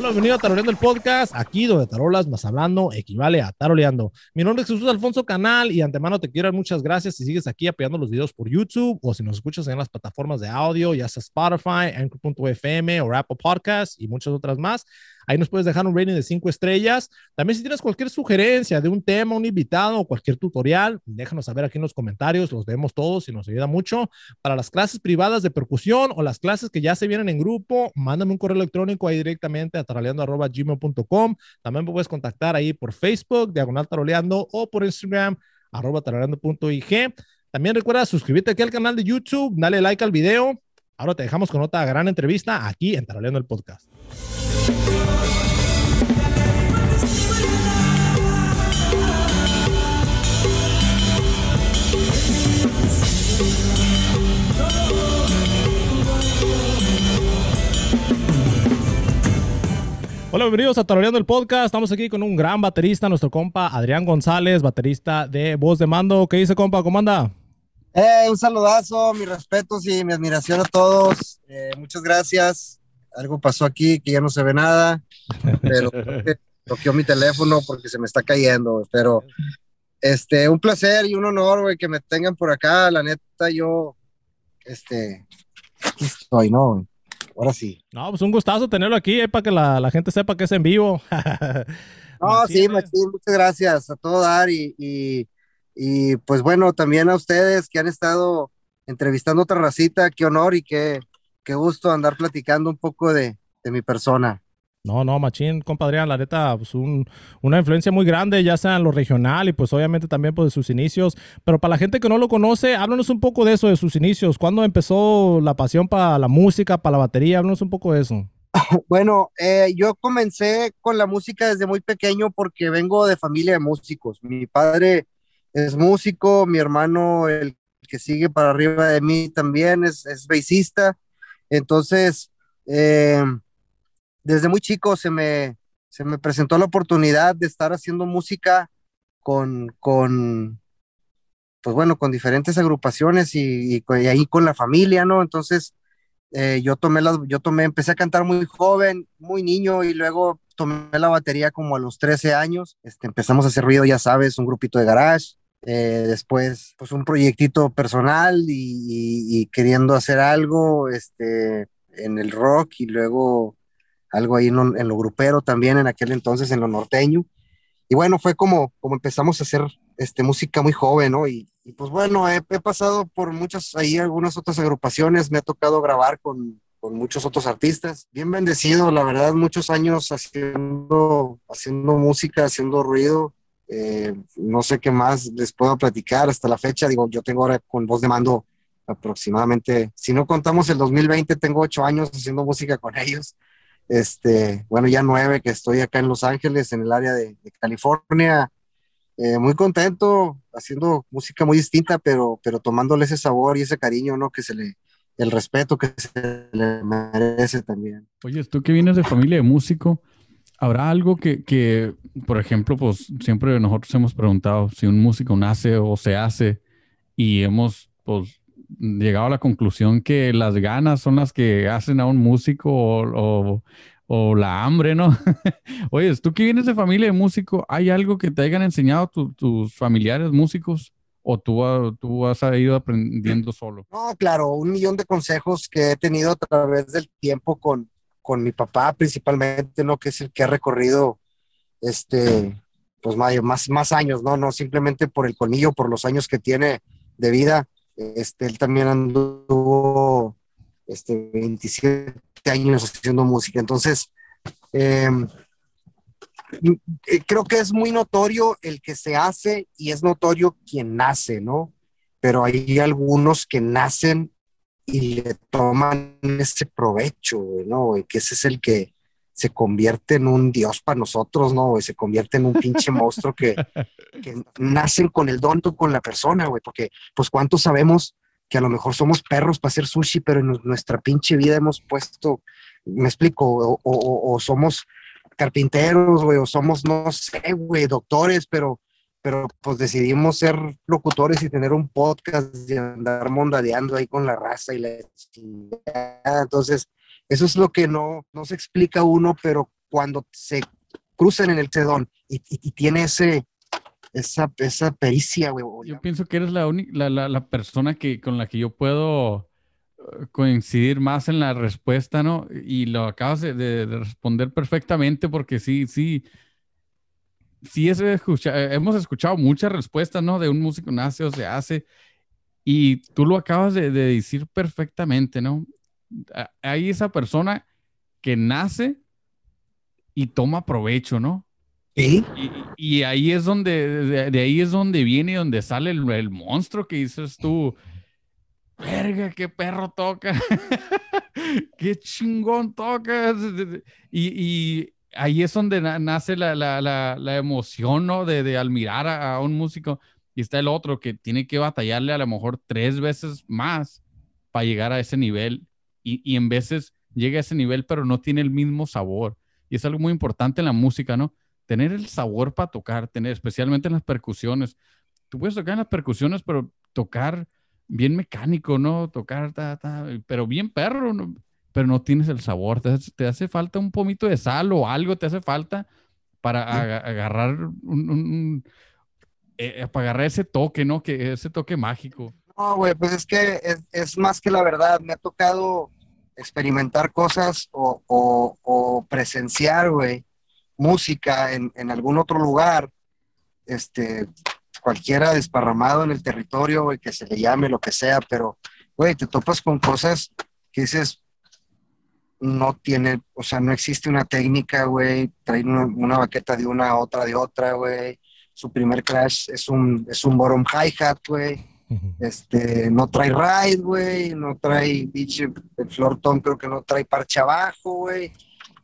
Hola, bienvenido a Taroleando el Podcast, aquí donde tarolas más hablando equivale a taroleando. Mi nombre es Jesús Alfonso Canal y antemano te quiero dar muchas gracias si sigues aquí apoyando los videos por YouTube o si nos escuchas en las plataformas de audio, ya sea Spotify, Anchor.fm o Apple Podcasts y muchas otras más. Ahí nos puedes dejar un rating de cinco estrellas. También si tienes cualquier sugerencia de un tema, un invitado o cualquier tutorial, déjanos saber aquí en los comentarios, los vemos todos y nos ayuda mucho. Para las clases privadas de percusión o las clases que ya se vienen en grupo, mándame un correo electrónico ahí directamente a taraleando.gmail.com. También me puedes contactar ahí por Facebook, diagonal taroleando, o por Instagram, arroba taraleando.ig. También recuerda suscribirte aquí al canal de YouTube, dale like al video. Ahora te dejamos con otra gran entrevista aquí en Taroleando el Podcast. Hola, bienvenidos a Taroleando el Podcast. Estamos aquí con un gran baterista, nuestro compa Adrián González, baterista de Voz de Mando. ¿Qué dice, compa? ¿Cómo anda? Eh, un saludazo, mis respetos y mi admiración a todos. Eh, muchas gracias. Algo pasó aquí que ya no se ve nada, pero toqueó mi teléfono porque se me está cayendo. Pero este, un placer y un honor, güey, que me tengan por acá. La neta, yo, este, aquí estoy, ¿no? Ahora sí. No, pues un gustazo tenerlo aquí, eh, para que la, la, gente sepa que es en vivo. no, sí, Machín, muchas gracias a todo dar y, y, y, pues bueno, también a ustedes que han estado entrevistando otra racita, qué honor y qué, qué gusto andar platicando un poco de, de mi persona. No, no, Machín, compadre, la neta, pues un, una influencia muy grande, ya sea en lo regional y pues obviamente también pues de sus inicios. Pero para la gente que no lo conoce, háblanos un poco de eso, de sus inicios. ¿Cuándo empezó la pasión para la música, para la batería? Háblanos un poco de eso. Bueno, eh, yo comencé con la música desde muy pequeño porque vengo de familia de músicos. Mi padre es músico, mi hermano, el que sigue para arriba de mí también es, es bassista. Entonces, eh, desde muy chico se me, se me presentó la oportunidad de estar haciendo música con, con pues bueno, con diferentes agrupaciones y, ahí con la familia, ¿no? Entonces, eh, yo tomé la, yo tomé, empecé a cantar muy joven, muy niño y luego tomé la batería como a los 13 años. Este, empezamos a hacer ruido, ya sabes, un grupito de garage. Eh, después, pues un proyectito personal y, y, queriendo hacer algo este, en el rock y luego algo ahí en lo, grupero también en aquel entonces, en lo norteño. Y bueno, fue como, como empezamos a hacer este, música muy joven, ¿no? Y, pues bueno, he, pasado por muchas, ahí algunas otras agrupaciones, me ha tocado grabar con, con, muchos otros artistas. Bien bendecido, la verdad, muchos años haciendo, haciendo música, haciendo ruido. Eh, no sé qué más les puedo platicar hasta la fecha. Digo, yo tengo ahora con voz de mando aproximadamente, si no contamos el 2020, tengo ocho años haciendo música con ellos este, bueno, ya nueve que estoy acá en Los Ángeles, en el área de, California. Eh, muy contento, haciendo música muy distinta, pero, pero tomándole ese sabor y ese cariño, ¿no? Que se le, el respeto que se le merece también. Oye, tú que vienes de familia de músico, ¿habrá algo que, que, por ejemplo, pues siempre nosotros hemos preguntado si un músico nace o se hace y hemos, pues, llegado a la conclusión que las ganas son las que hacen a un músico o, la hambre, ¿no? Oye, tú que vienes de familia de músico, ¿hay algo que te hayan enseñado tus familiares músicos? ¿O tú, tú has ido aprendiendo solo? No, claro, un millón de consejos que he tenido a través del tiempo con, con mi papá, principalmente, ¿no? Que es el que ha recorrido, este, pues más, más años, ¿no? No simplemente por el colmillo, por los años que tiene de vida, este, él también anduvo este, 27 años haciendo música. Entonces, em, eh, creo que es muy notorio el que se hace y es notorio quien nace, ¿no? Pero hay algunos que nacen y le toman ese provecho, ¿no? Y que ese es el que, se convierte en un dios para nosotros, ¿no? Y se convierte en un pinche monstruo que, que nacen con el don con la persona, güey, porque pues cuántos sabemos que a lo mejor somos perros para hacer sushi, pero en nuestra pinche vida hemos puesto, me explico, o, somos carpinteros, güey, o somos, no sé, güey, doctores, pero, pero pues decidimos ser locutores y tener un podcast y andar mondadeando ahí con la raza y la... Entonces, eso es lo que no, no se explica uno, pero cuando se cruzan en el sedón y, y, tiene ese, esa, esa pericia, güey. Yo pienso que eres la, la, la, la, persona que, con la que yo puedo eh, coincidir más en la respuesta, ¿no? Y lo acabas de, de, responder perfectamente porque sí, sí, sí es hemos escuchado muchas respuestas, ¿no? De un músico nace o se hace. Y tú lo acabas de, de decir perfectamente, ¿no? Hay esa persona que nace y toma provecho, ¿no? Sí. Y, ahí es donde, de, ahí es donde viene, donde sale el, monstruo que dices tú, verga, qué perro toca, qué chingón toca. Y, ahí es donde nace la, la, la, emoción, ¿no? De, de admirar a, a, un músico. Y está el otro que tiene que batallarle a lo mejor tres veces más para llegar a ese nivel. Y, y en veces llega a ese nivel, pero no tiene el mismo sabor. Y es algo muy importante en la música, ¿no? Tener el sabor para tocar, tener, especialmente en las percusiones. Tú puedes tocar en las percusiones, pero tocar bien mecánico, ¿no? Tocar, pero bien perro, ¿no? pero no tienes el sabor. Te, hace falta un pomito de sal o algo, te hace falta para agarrar un, eh, para agarrar ese toque, ¿no? Que ese toque mágico. No, güey, pues es que es, más que la verdad. Me ha tocado experimentar cosas o, presenciar, güey, música en, algún otro lugar, este, cualquiera desparramado en el territorio, güey, que se le llame lo que sea, pero, güey, te topas con cosas que dices, no tiene, o sea, no existe una técnica, güey, trae una, una, baqueta de una, otra de otra, güey, su primer crash es un, es un bottom hi-hat, güey, este, no trae ride, güey, no trae, bicho, el flortón creo que no trae parche abajo, güey.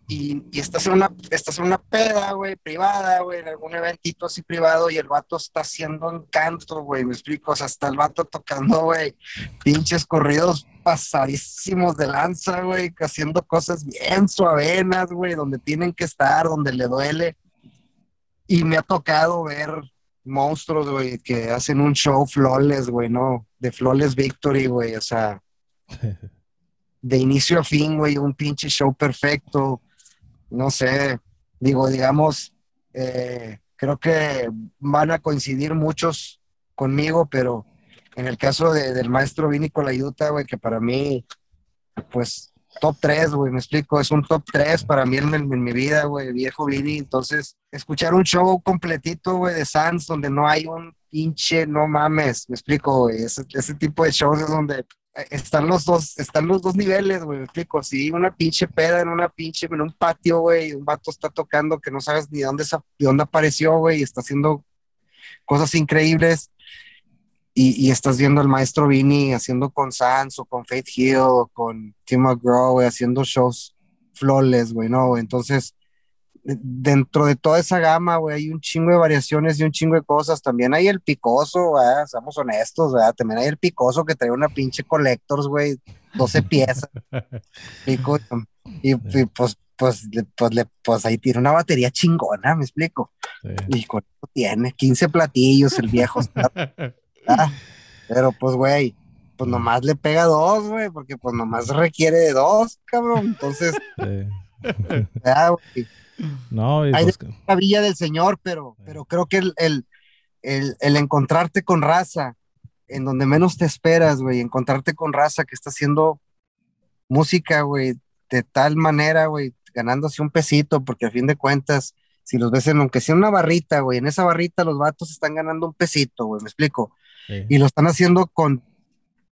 Y, y estás en una, estás en una peda, güey, privada, güey, en algún eventito así privado y el vato está haciendo encanto, güey, me explico, o sea, está el vato tocando, güey, pinches corridos pasadísimos de lanza, güey, haciendo cosas bien suavenas, güey, donde tienen que estar, donde le duele. Y me ha tocado ver monstruos, güey, que hacen un show flawless, güey, ¿no? De flawless victory, güey, o sea, de inicio a fin, güey, un pinche show perfecto, no sé, digo, digamos, eh, creo que van a coincidir muchos conmigo, pero en el caso del maestro Vini Colayuta, güey, que para mí, pues, top 3, güey, me explico, es un top 3 para mí en, mi vida, güey, viejo Vini. Entonces, escuchar un show completito, güey, de Sans, donde no hay un pinche, no mames, me explico, güey, ese, tipo de shows es donde eh, están los dos, están los dos niveles, güey, me explico, sí, una pinche peda en una pinche, en un patio, güey, un vato está tocando que no sabes ni dónde, de dónde apareció, güey, y está haciendo cosas increíbles y, estás viendo al maestro Vini haciendo con Sans o con Faith Hill o con Tim McGraw, güey, haciendo shows flawless, güey, ¿no? Entonces, dentro de toda esa gama, güey, hay un chingo de variaciones y un chingo de cosas. También hay el picoso, güey, seamos honestos, güey. También hay el picoso que trae una pinche Collectors, güey, 12 piezas. Pico, y, pues, pues, pues, le, pues ahí tiene una batería chingona, me explico. Y con tiene 15 platillos, el viejo. Está, Ah, pero pues, güey, pues nomás le pega dos, güey, porque pues nomás requiere de dos, cabrón. Entonces, ya, güey. No, Hay pues, la villa del Señor, pero, pero creo que el, el, el, el, encontrarte con raza en donde menos te esperas, güey, encontrarte con raza que está haciendo música, güey, de tal manera, güey, ganándose un pesito, porque a fin de cuentas, si los ves en, aunque sea una barrita, güey, en esa barrita los vatos están ganando un pesito, güey, me explico. Y lo están haciendo con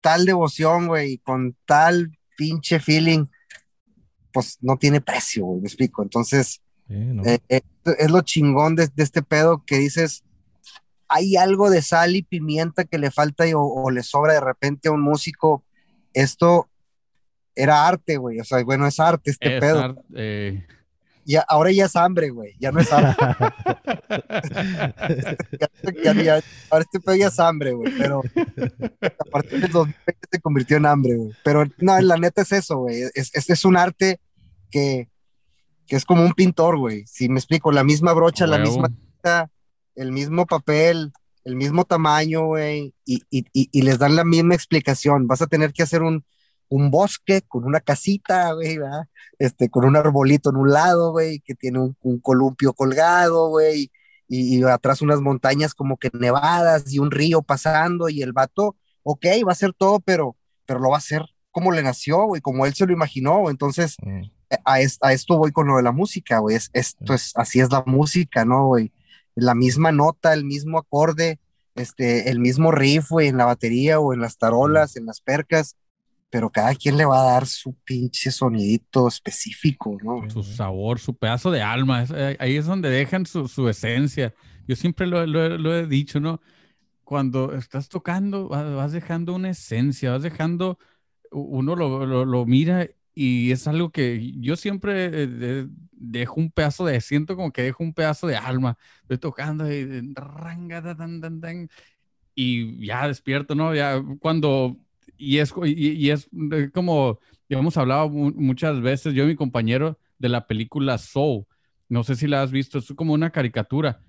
tal devoción, güey, con tal pinche feeling, pues no tiene precio, güey, me explico. Entonces, eh, eh, es lo chingón de, este pedo que dices, hay algo de sal y pimienta que le falta o, le sobra de repente a un músico. Esto era arte, güey, o sea, bueno, es arte este pedo. Eh, ya, ahora ya es hambre, güey, ya no es hambre. ahora este pedo ya es hambre, güey, pero a partir del 2020 se convirtió en hambre, güey. Pero no, la neta es eso, güey. Es, es, un arte que, que, es como un pintor, güey. Si me explico, la misma brocha, la misma el mismo papel, el mismo tamaño, güey, y, y, y, les dan la misma explicación. Vas a tener que hacer un, un bosque con una casita, güey, este, con un arbolito en un lado, güey, que tiene un, columpio colgado, güey, y, atrás unas montañas como que nevadas y un río pasando y el vato, ok, va a hacer todo, pero, pero lo va a hacer como le nació, güey, como él se lo imaginó, entonces mm. a, a, esto voy con lo de la música, güey, esto es, así es la música, ¿no, güey? La misma nota, el mismo acorde, este, el mismo riff, güey, en la batería o en las tarolas, en las percas, pero cada quien le va a dar su pinche sonidito específico, ¿no? Su sabor, su pedazo de alma, eh, ahí es donde dejan su, su esencia. Yo siempre lo, lo, he dicho, ¿no? Cuando estás tocando, vas dejando una esencia, vas dejando, uno lo, lo mira y es algo que yo siempre eh, dejo un pedazo de, siento como que dejo un pedazo de alma, estoy tocando y, y ya despierto, ¿no? Ya cuando y es, y, es como, ya hemos hablado muchas veces, yo y mi compañero de la película Soul, no sé si la has visto, es como una caricatura.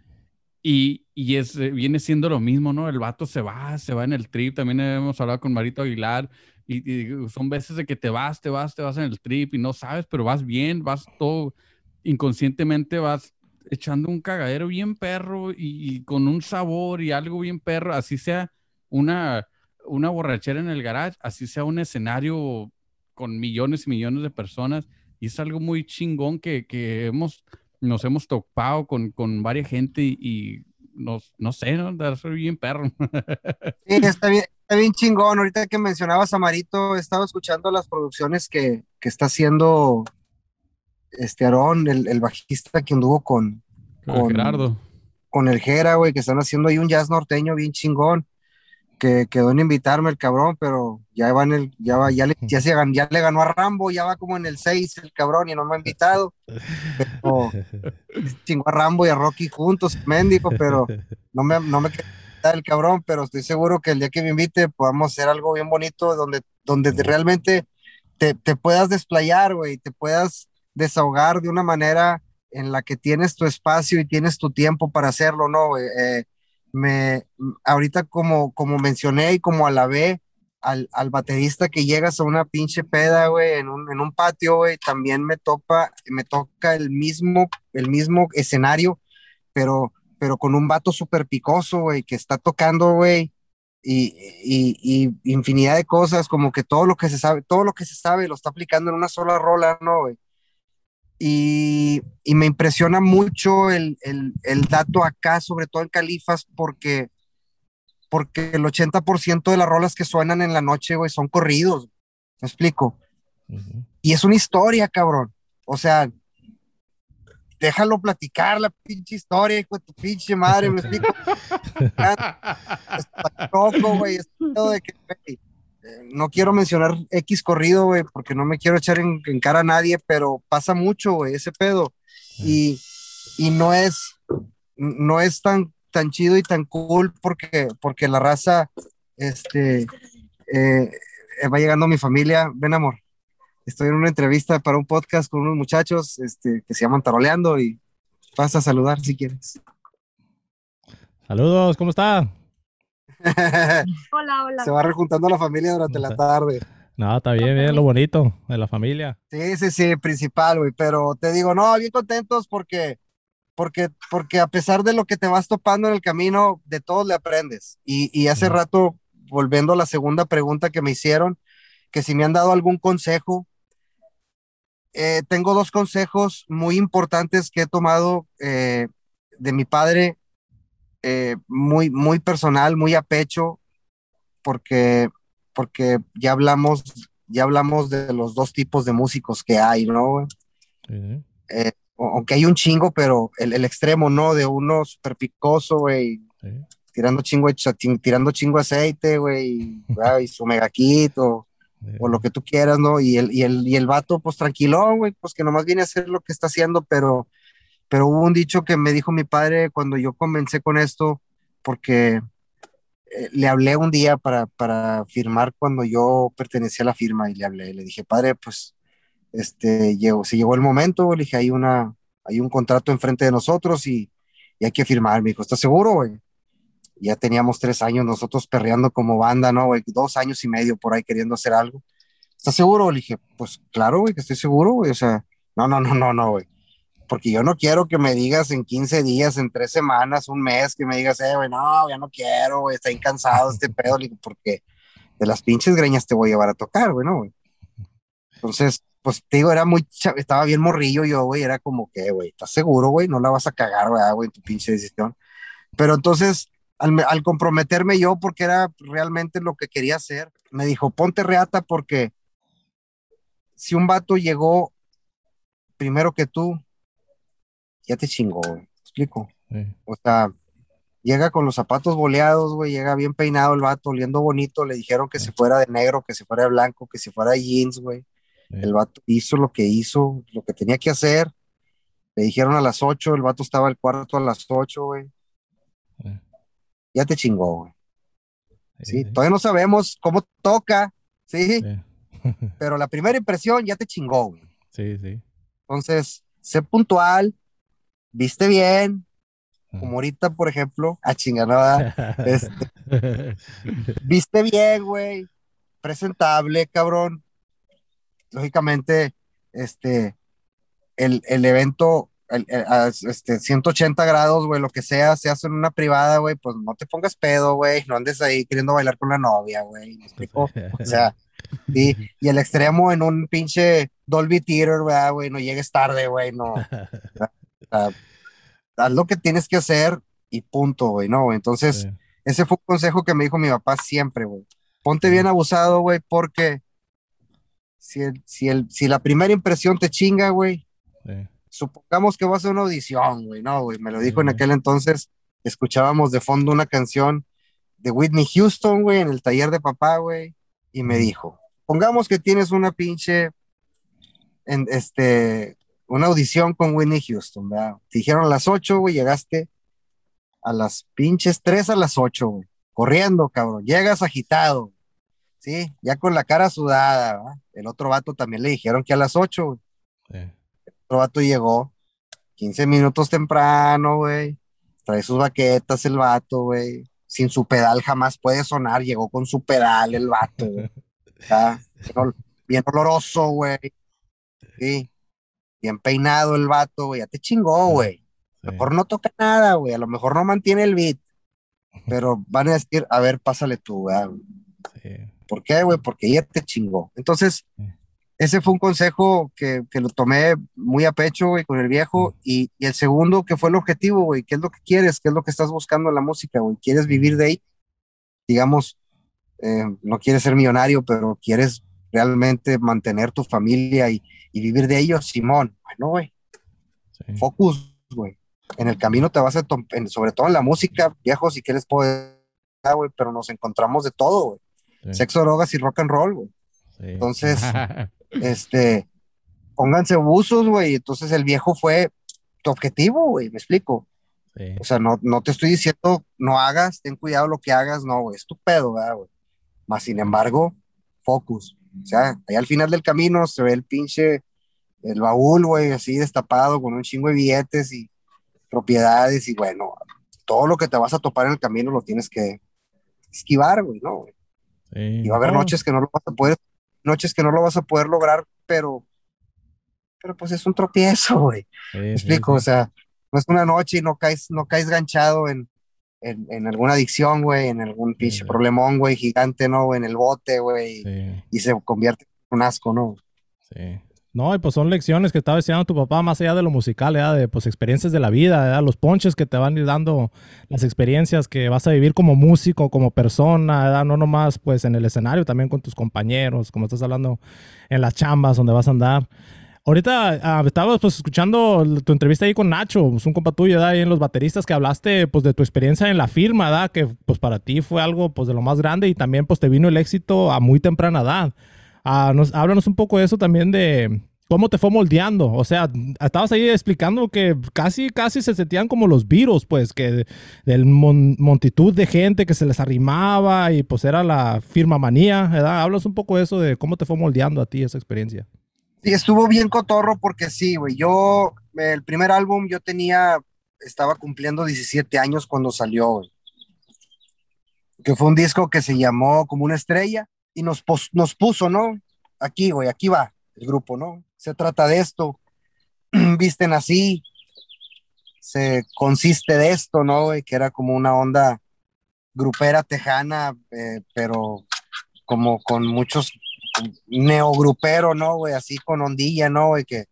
Y, y es, eh, viene siendo lo mismo, ¿no? El vato se va, se va en el trip. También hemos hablado con Marito Aguilar. Y, son veces de que te vas, te vas, te vas en el trip y no sabes, pero vas bien, vas todo inconscientemente, vas echando un cagadero bien perro y, y con un sabor y algo bien perro, así sea una, una borrachera en el garage, así sea un escenario con millones y millones de personas. Y es algo muy chingón que, que hemos, nos hemos topado con, con varias gente y, nos, no sé, ¿no? Soy bien perro. Sí, está bien, está bien chingón. Ahorita que mencionabas a Marito, he estado escuchando las producciones que, que está haciendo este Aarón, el, el bajista que anduvo con, con, Gerardo. Con el Jera, güey, que están haciendo ahí un jazz norteño bien chingón que quedó en invitarme el cabrón, pero ya va en el, ya va, ya le, ya, se, ya le ganó a Rambo, ya va como en el 6 el cabrón y no me ha invitado. Pero chingó a Rambo y a Rocky juntos, mendigo, pero no me, no me el cabrón, pero estoy seguro que el día que me invite podamos hacer algo bien bonito donde, donde realmente te, te puedas desplayar, güey, te puedas desahogar de una manera en la que tienes tu espacio y tienes tu tiempo para hacerlo, ¿no? Eh, me, ahorita como, como mencioné y como alabé al, al baterista que llegas a una pinche peda, güey, en un, en un patio, güey, también me topa, me toca el mismo, el mismo escenario, pero, pero con un vato súper picoso, güey, que está tocando, güey, y, y, y, infinidad de cosas, como que todo lo que se sabe, todo lo que se sabe lo está aplicando en una sola rola, ¿no, güey? Y, me impresiona mucho el, dato acá, sobre todo en Califas, porque, porque el 80% de las rolas que suenan en la noche, güey, son corridos. ¿Me explico? Y es una historia, cabrón. O sea, déjalo platicar la pinche historia, hijo de tu pinche madre, ¿me explico? es loco, güey, es todo de que, no quiero mencionar X corrido, güey, porque no me quiero echar en, cara a nadie, pero pasa mucho, güey, ese pedo. Y, y, no es, no es tan, tan chido y tan cool porque, porque la raza, este, eh, va llegando a mi familia. Ven, amor, estoy en una entrevista para un podcast con unos muchachos este, que se llaman Taroleando y pasa a saludar si quieres. Saludos, ¿cómo está? hola, hola. Se va rejuntando la familia durante la tarde. No, está bien, bien, lo bonito de la familia. Sí, sí, sí, principal, güey. Pero te digo, no, bien contentos porque, porque, porque a pesar de lo que te vas topando en el camino, de todos le aprendes. Y, y hace rato, volviendo a la segunda pregunta que me hicieron, que si me han dado algún consejo, eh, tengo dos consejos muy importantes que he tomado eh, de mi padre eh, muy, muy personal, muy a pecho, porque, porque ya hablamos, ya hablamos de los dos tipos de músicos que hay, ¿no? Eh, aunque hay un chingo, pero el, el extremo, ¿no? De uno super picoso, güey, tirando chingo, tirando chingo aceite, güey, y su megaquito, o lo que tú quieras, ¿no? Y el, y el, y el vato, pues tranquilo, güey, pues que nomás viene a hacer lo que está haciendo, pero pero hubo un dicho que me dijo mi padre cuando yo comencé con esto, porque eh, le hablé un día para, para firmar cuando yo pertenecía a la firma y le hablé, le dije, padre, pues, este, llegó, se llegó el momento, le dije, hay una, hay un contrato enfrente de nosotros y, y hay que firmar, me dijo, ¿estás seguro, güey? Ya teníamos tres años nosotros perreando como banda, ¿no? Dos años y medio por ahí queriendo hacer algo. ¿estás seguro? Le dije, pues claro, güey, que estoy seguro, güey. O sea, no, no, no, no, no, güey. Porque yo no quiero que me digas en 15 días, en tres semanas, un mes, que me digas, eh, güey, no, ya no quiero, güey, estoy cansado este pedo. Porque de las pinches greñas te voy a llevar a tocar, güey, ¿no, güey? Entonces, pues te digo, era muy, estaba bien morrillo yo, güey, era como que, güey, ¿estás seguro, güey? No la vas a cagar, güey, tu pinche decisión. Pero entonces, al, al, comprometerme yo, porque era realmente lo que quería hacer, me dijo, ponte reata porque si un vato llegó primero que tú, ya te chingó, güey. explico? O sea, llega con los zapatos boleados, güey, llega bien peinado el vato, oliendo bonito, le dijeron que se fuera de negro, que se fuera de blanco, que se fuera de jeans, güey. El vato hizo lo que hizo, lo que tenía que hacer. Le dijeron a las 8, el vato estaba al cuarto a las 8, güey. Ya te chingó, güey. Sí, todavía no sabemos cómo toca, ¿sí? Pero la primera impresión ya te chingó, güey. Sí, sí. Entonces, sé puntual, viste bien, como ahorita, por ejemplo, a chinganada, este, viste bien, güey, presentable, cabrón. Lógicamente, este, el, el evento, el, este, 180 grados, güey, lo que sea, se hace en una privada, güey, pues no te pongas pedo, güey, no andes ahí queriendo bailar con la novia, güey, ¿me explico? O sea, y, y el extremo en un pinche Dolby Theater, güey, no llegues tarde, güey, no. haz lo que tienes que hacer y punto, güey, ¿no? Entonces, ese fue un consejo que me dijo mi papá siempre, güey. Ponte bien abusado, güey, porque si, si, el, si la primera impresión te chinga, güey, supongamos que vas a una audición, güey, no, güey, me lo dijo en aquel entonces, escuchábamos de fondo una canción de Whitney Houston, güey, en el taller de papá, güey, y me dijo, pongamos que tienes una pinche, en, este, una audición con Whitney Houston, ¿verdad? Te dijeron a las 8, güey, llegaste a las pinches 3 a las 8, güey, corriendo, cabrón, llegas agitado, ¿sí? Ya con la cara sudada, ¿verdad? El otro vato también le dijeron que a las 8, güey. El otro vato llegó 15 minutos temprano, güey, trae sus baquetas el vato, güey, sin su pedal jamás puede sonar, llegó con su pedal el vato, güey. Bien oloroso, güey. Sí bien peinado el vato, güey, ya te chingó, güey. A lo mejor no toca nada, güey, a lo mejor no mantiene el beat, pero van a decir, a ver, pásale tú, güey. ¿Por qué, güey? Porque ya te chingó. Entonces, ese fue un consejo que, que, lo tomé muy a pecho, güey, con el viejo. Y, y, el segundo, que fue el objetivo, güey, ¿qué es lo que quieres? ¿Qué es lo que estás buscando en la música, güey? ¿Quieres vivir de ahí? Digamos, eh, no quieres ser millonario, pero quieres realmente mantener tu familia y, y vivir de ellos, Simón. Bueno, güey. Focus, güey. En el camino te vas a, sobre todo en la música, viejo, si quieres poder, güey, pero nos encontramos de todo, güey. Sexo, drogas y rock and roll, güey. Entonces, este, pónganse buzos, güey. Entonces el viejo fue tu objetivo, güey, me explico. O sea, no, no te estoy diciendo no hagas, ten cuidado lo que hagas, no, güey, es tu pedo, güey. Más sin embargo, focus. O sea, ahí al final del camino se ve el pinche, el baúl, güey, así destapado con un chingo de billetes y propiedades y bueno, todo lo que te vas a topar en el camino lo tienes que esquivar, güey, ¿no? y va a haber noches que no lo vas a poder, noches que no lo vas a poder lograr, pero, pero pues es un tropiezo, güey. ¿Me explico? O sea, no es una noche y no caes, no caes ganchado en, en, alguna adicción, güey, en algún pinche problemón, güey, gigante, ¿no? En el bote, güey, y se convierte en un asco, ¿no? Sí. No, y pues son lecciones que estaba enseñando tu papá más allá de lo musical, ¿eh? de pues experiencias de la vida, los ponches que te van a ir dando, las experiencias que vas a vivir como músico, como persona, no nomás pues en el escenario, también con tus compañeros, como estás hablando en las chambas donde vas a andar. Ahorita uh, estaba pues escuchando tu entrevista ahí con Nacho, pues, un compa tuyo, ahí en los bateristas que hablaste pues de tu experiencia en la firma, ¿da? Que pues para ti fue algo pues de lo más grande y también pues te vino el éxito a muy temprana edad. Uh, nos, háblanos un poco de eso también de cómo te fue moldeando. O sea, estabas ahí explicando que casi, casi se sentían como los virus, pues, que del multitud de gente que se les arrimaba y pues era la firma manía, ¿verdad? Hablas un poco de eso, de cómo te fue moldeando a ti esa experiencia. Sí, estuvo bien cotorro porque sí, güey. Yo, el primer álbum, yo tenía, estaba cumpliendo 17 años cuando salió, güey. Que fue un disco que se llamó como una estrella y nos, nos puso, ¿no? aquí, güey, aquí va el grupo, ¿no? Se trata de esto, visten así, se consiste de esto, ¿no? Güey? Que era como una onda grupera tejana, eh, pero como con muchos neogrupero, ¿no, güey? Así con ondilla, ¿no, güey? Que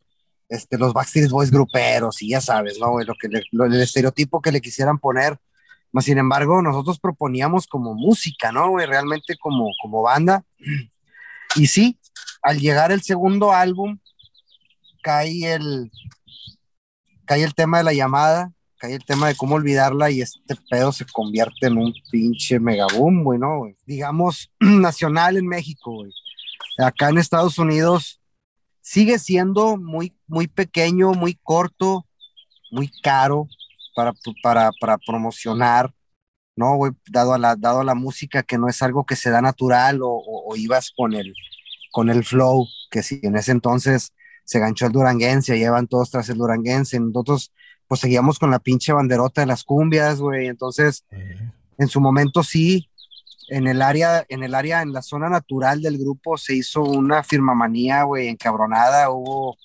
este, los Backstreet Boys gruperos y ya sabes, ¿no, güey? Lo que el estereotipo que le quisieran poner. Más sin embargo, nosotros proponíamos como música, ¿no, güey? Realmente como, como banda. Y sí, al llegar el segundo álbum, cae el, cae el tema de la llamada, cae el tema de cómo olvidarla y este pedo se convierte en un pinche megaboom, güey, ¿no? Digamos, nacional en México, güey. Acá en Estados Unidos sigue siendo muy, muy pequeño, muy corto, muy caro para, para, para promocionar, ¿no? Dado a, la, dado a la música que no es algo que se da natural o, o, ibas con el, con el flow, que si en ese entonces se ganchó el duranguense, llevan todos tras el duranguense, nosotros pues seguíamos con la pinche banderota de las cumbias, güey, entonces en su momento sí, en el área, en el área, en la zona natural del grupo se hizo una firmamanía, güey, encabronada, hubo,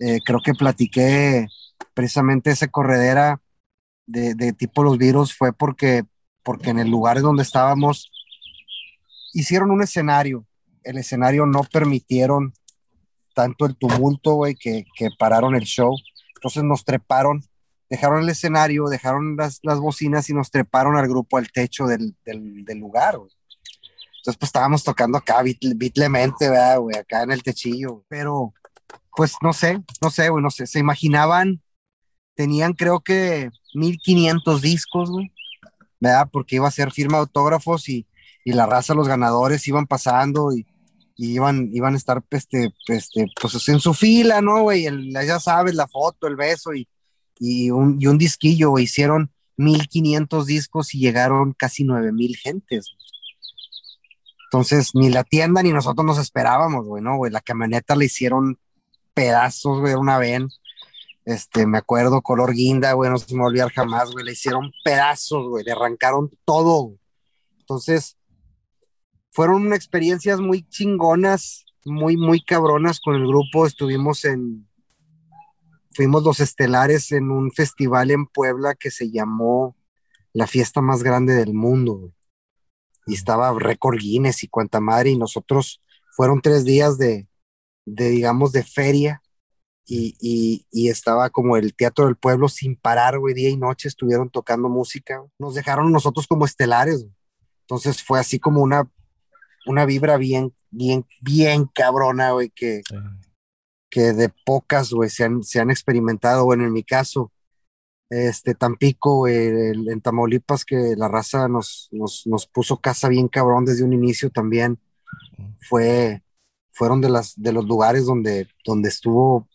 eh, creo que platiqué precisamente esa corredera de, tipo los virus fue porque, porque en el lugar donde estábamos hicieron un escenario, el escenario no permitieron tanto el tumulto, güey, que, que pararon el show, entonces nos treparon dejaron el escenario, dejaron las, las bocinas y nos treparon al grupo al techo del, del, lugar. Entonces, pues estábamos tocando acá bitlemente, ¿verdad? Acá en el techillo. Pero, pues no sé, no sé, güey, no sé. Se imaginaban, tenían creo que 1500 discos, güey, ¿verdad? Porque iba a ser firma de autógrafos y, y la raza, los ganadores iban pasando y, y iban, iban a estar, este, este, pues en su fila, ¿no, güey? Ya sabes, la foto, el beso y y un, y un disquillo, hicieron 1500 discos y llegaron casi 9000 gentes. Entonces, ni la tienda ni nosotros nos esperábamos, güey, ¿no? Güey, la camioneta le hicieron pedazos, güey, una ven. Este, me acuerdo, color guinda, güey, no se me va a olvidar jamás, güey, le hicieron pedazos, güey, le arrancaron todo. Entonces, fueron experiencias muy chingonas, muy, muy cabronas con el grupo. Estuvimos en, fuimos los estelares en un festival en Puebla que se llamó la fiesta más grande del mundo. Y estaba récord Guinness y cuanta madre. Y nosotros fueron tres días de, de digamos, de feria. Y, y, estaba como el teatro del pueblo sin parar, güey, día y noche estuvieron tocando música. Nos dejaron nosotros como estelares. Entonces fue así como una, una vibra bien, bien, bien cabrona, güey, que, que de pocas, güey, se han, se han experimentado, bueno, en mi caso, este, Tampico, en Tamaulipas, que la raza nos, nos, nos, puso casa bien cabrón desde un inicio también, fue, fueron de, las, de los lugares donde, donde estuvo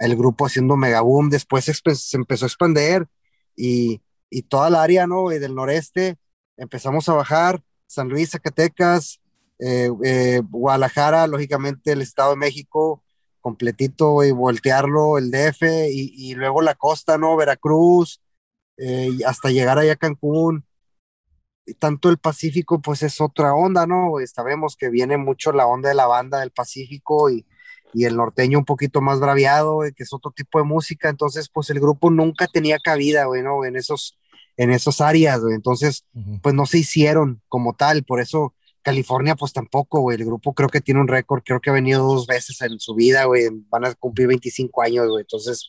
el grupo haciendo megaboom, después se, empezó a expandir y, y toda la área, ¿no? del noreste, empezamos a bajar, San Luis, Zacatecas, eh, eh, Guadalajara, lógicamente el Estado de México, completito, y voltearlo el DF y, luego la costa, ¿no? Veracruz, eh, hasta llegar allá a Cancún. Y tanto el Pacífico, pues es otra onda, ¿no? Sabemos que viene mucho la onda de la banda del Pacífico y, y el norteño un poquito más braviado, que es otro tipo de música. Entonces, pues el grupo nunca tenía cabida, güey, ¿no? En esos, en esas áreas, güey. Entonces, pues no se hicieron como tal. Por eso California, pues tampoco, güey. El grupo creo que tiene un récord, creo que ha venido dos veces en su vida, güey. Van a cumplir 25 años, güey. Entonces,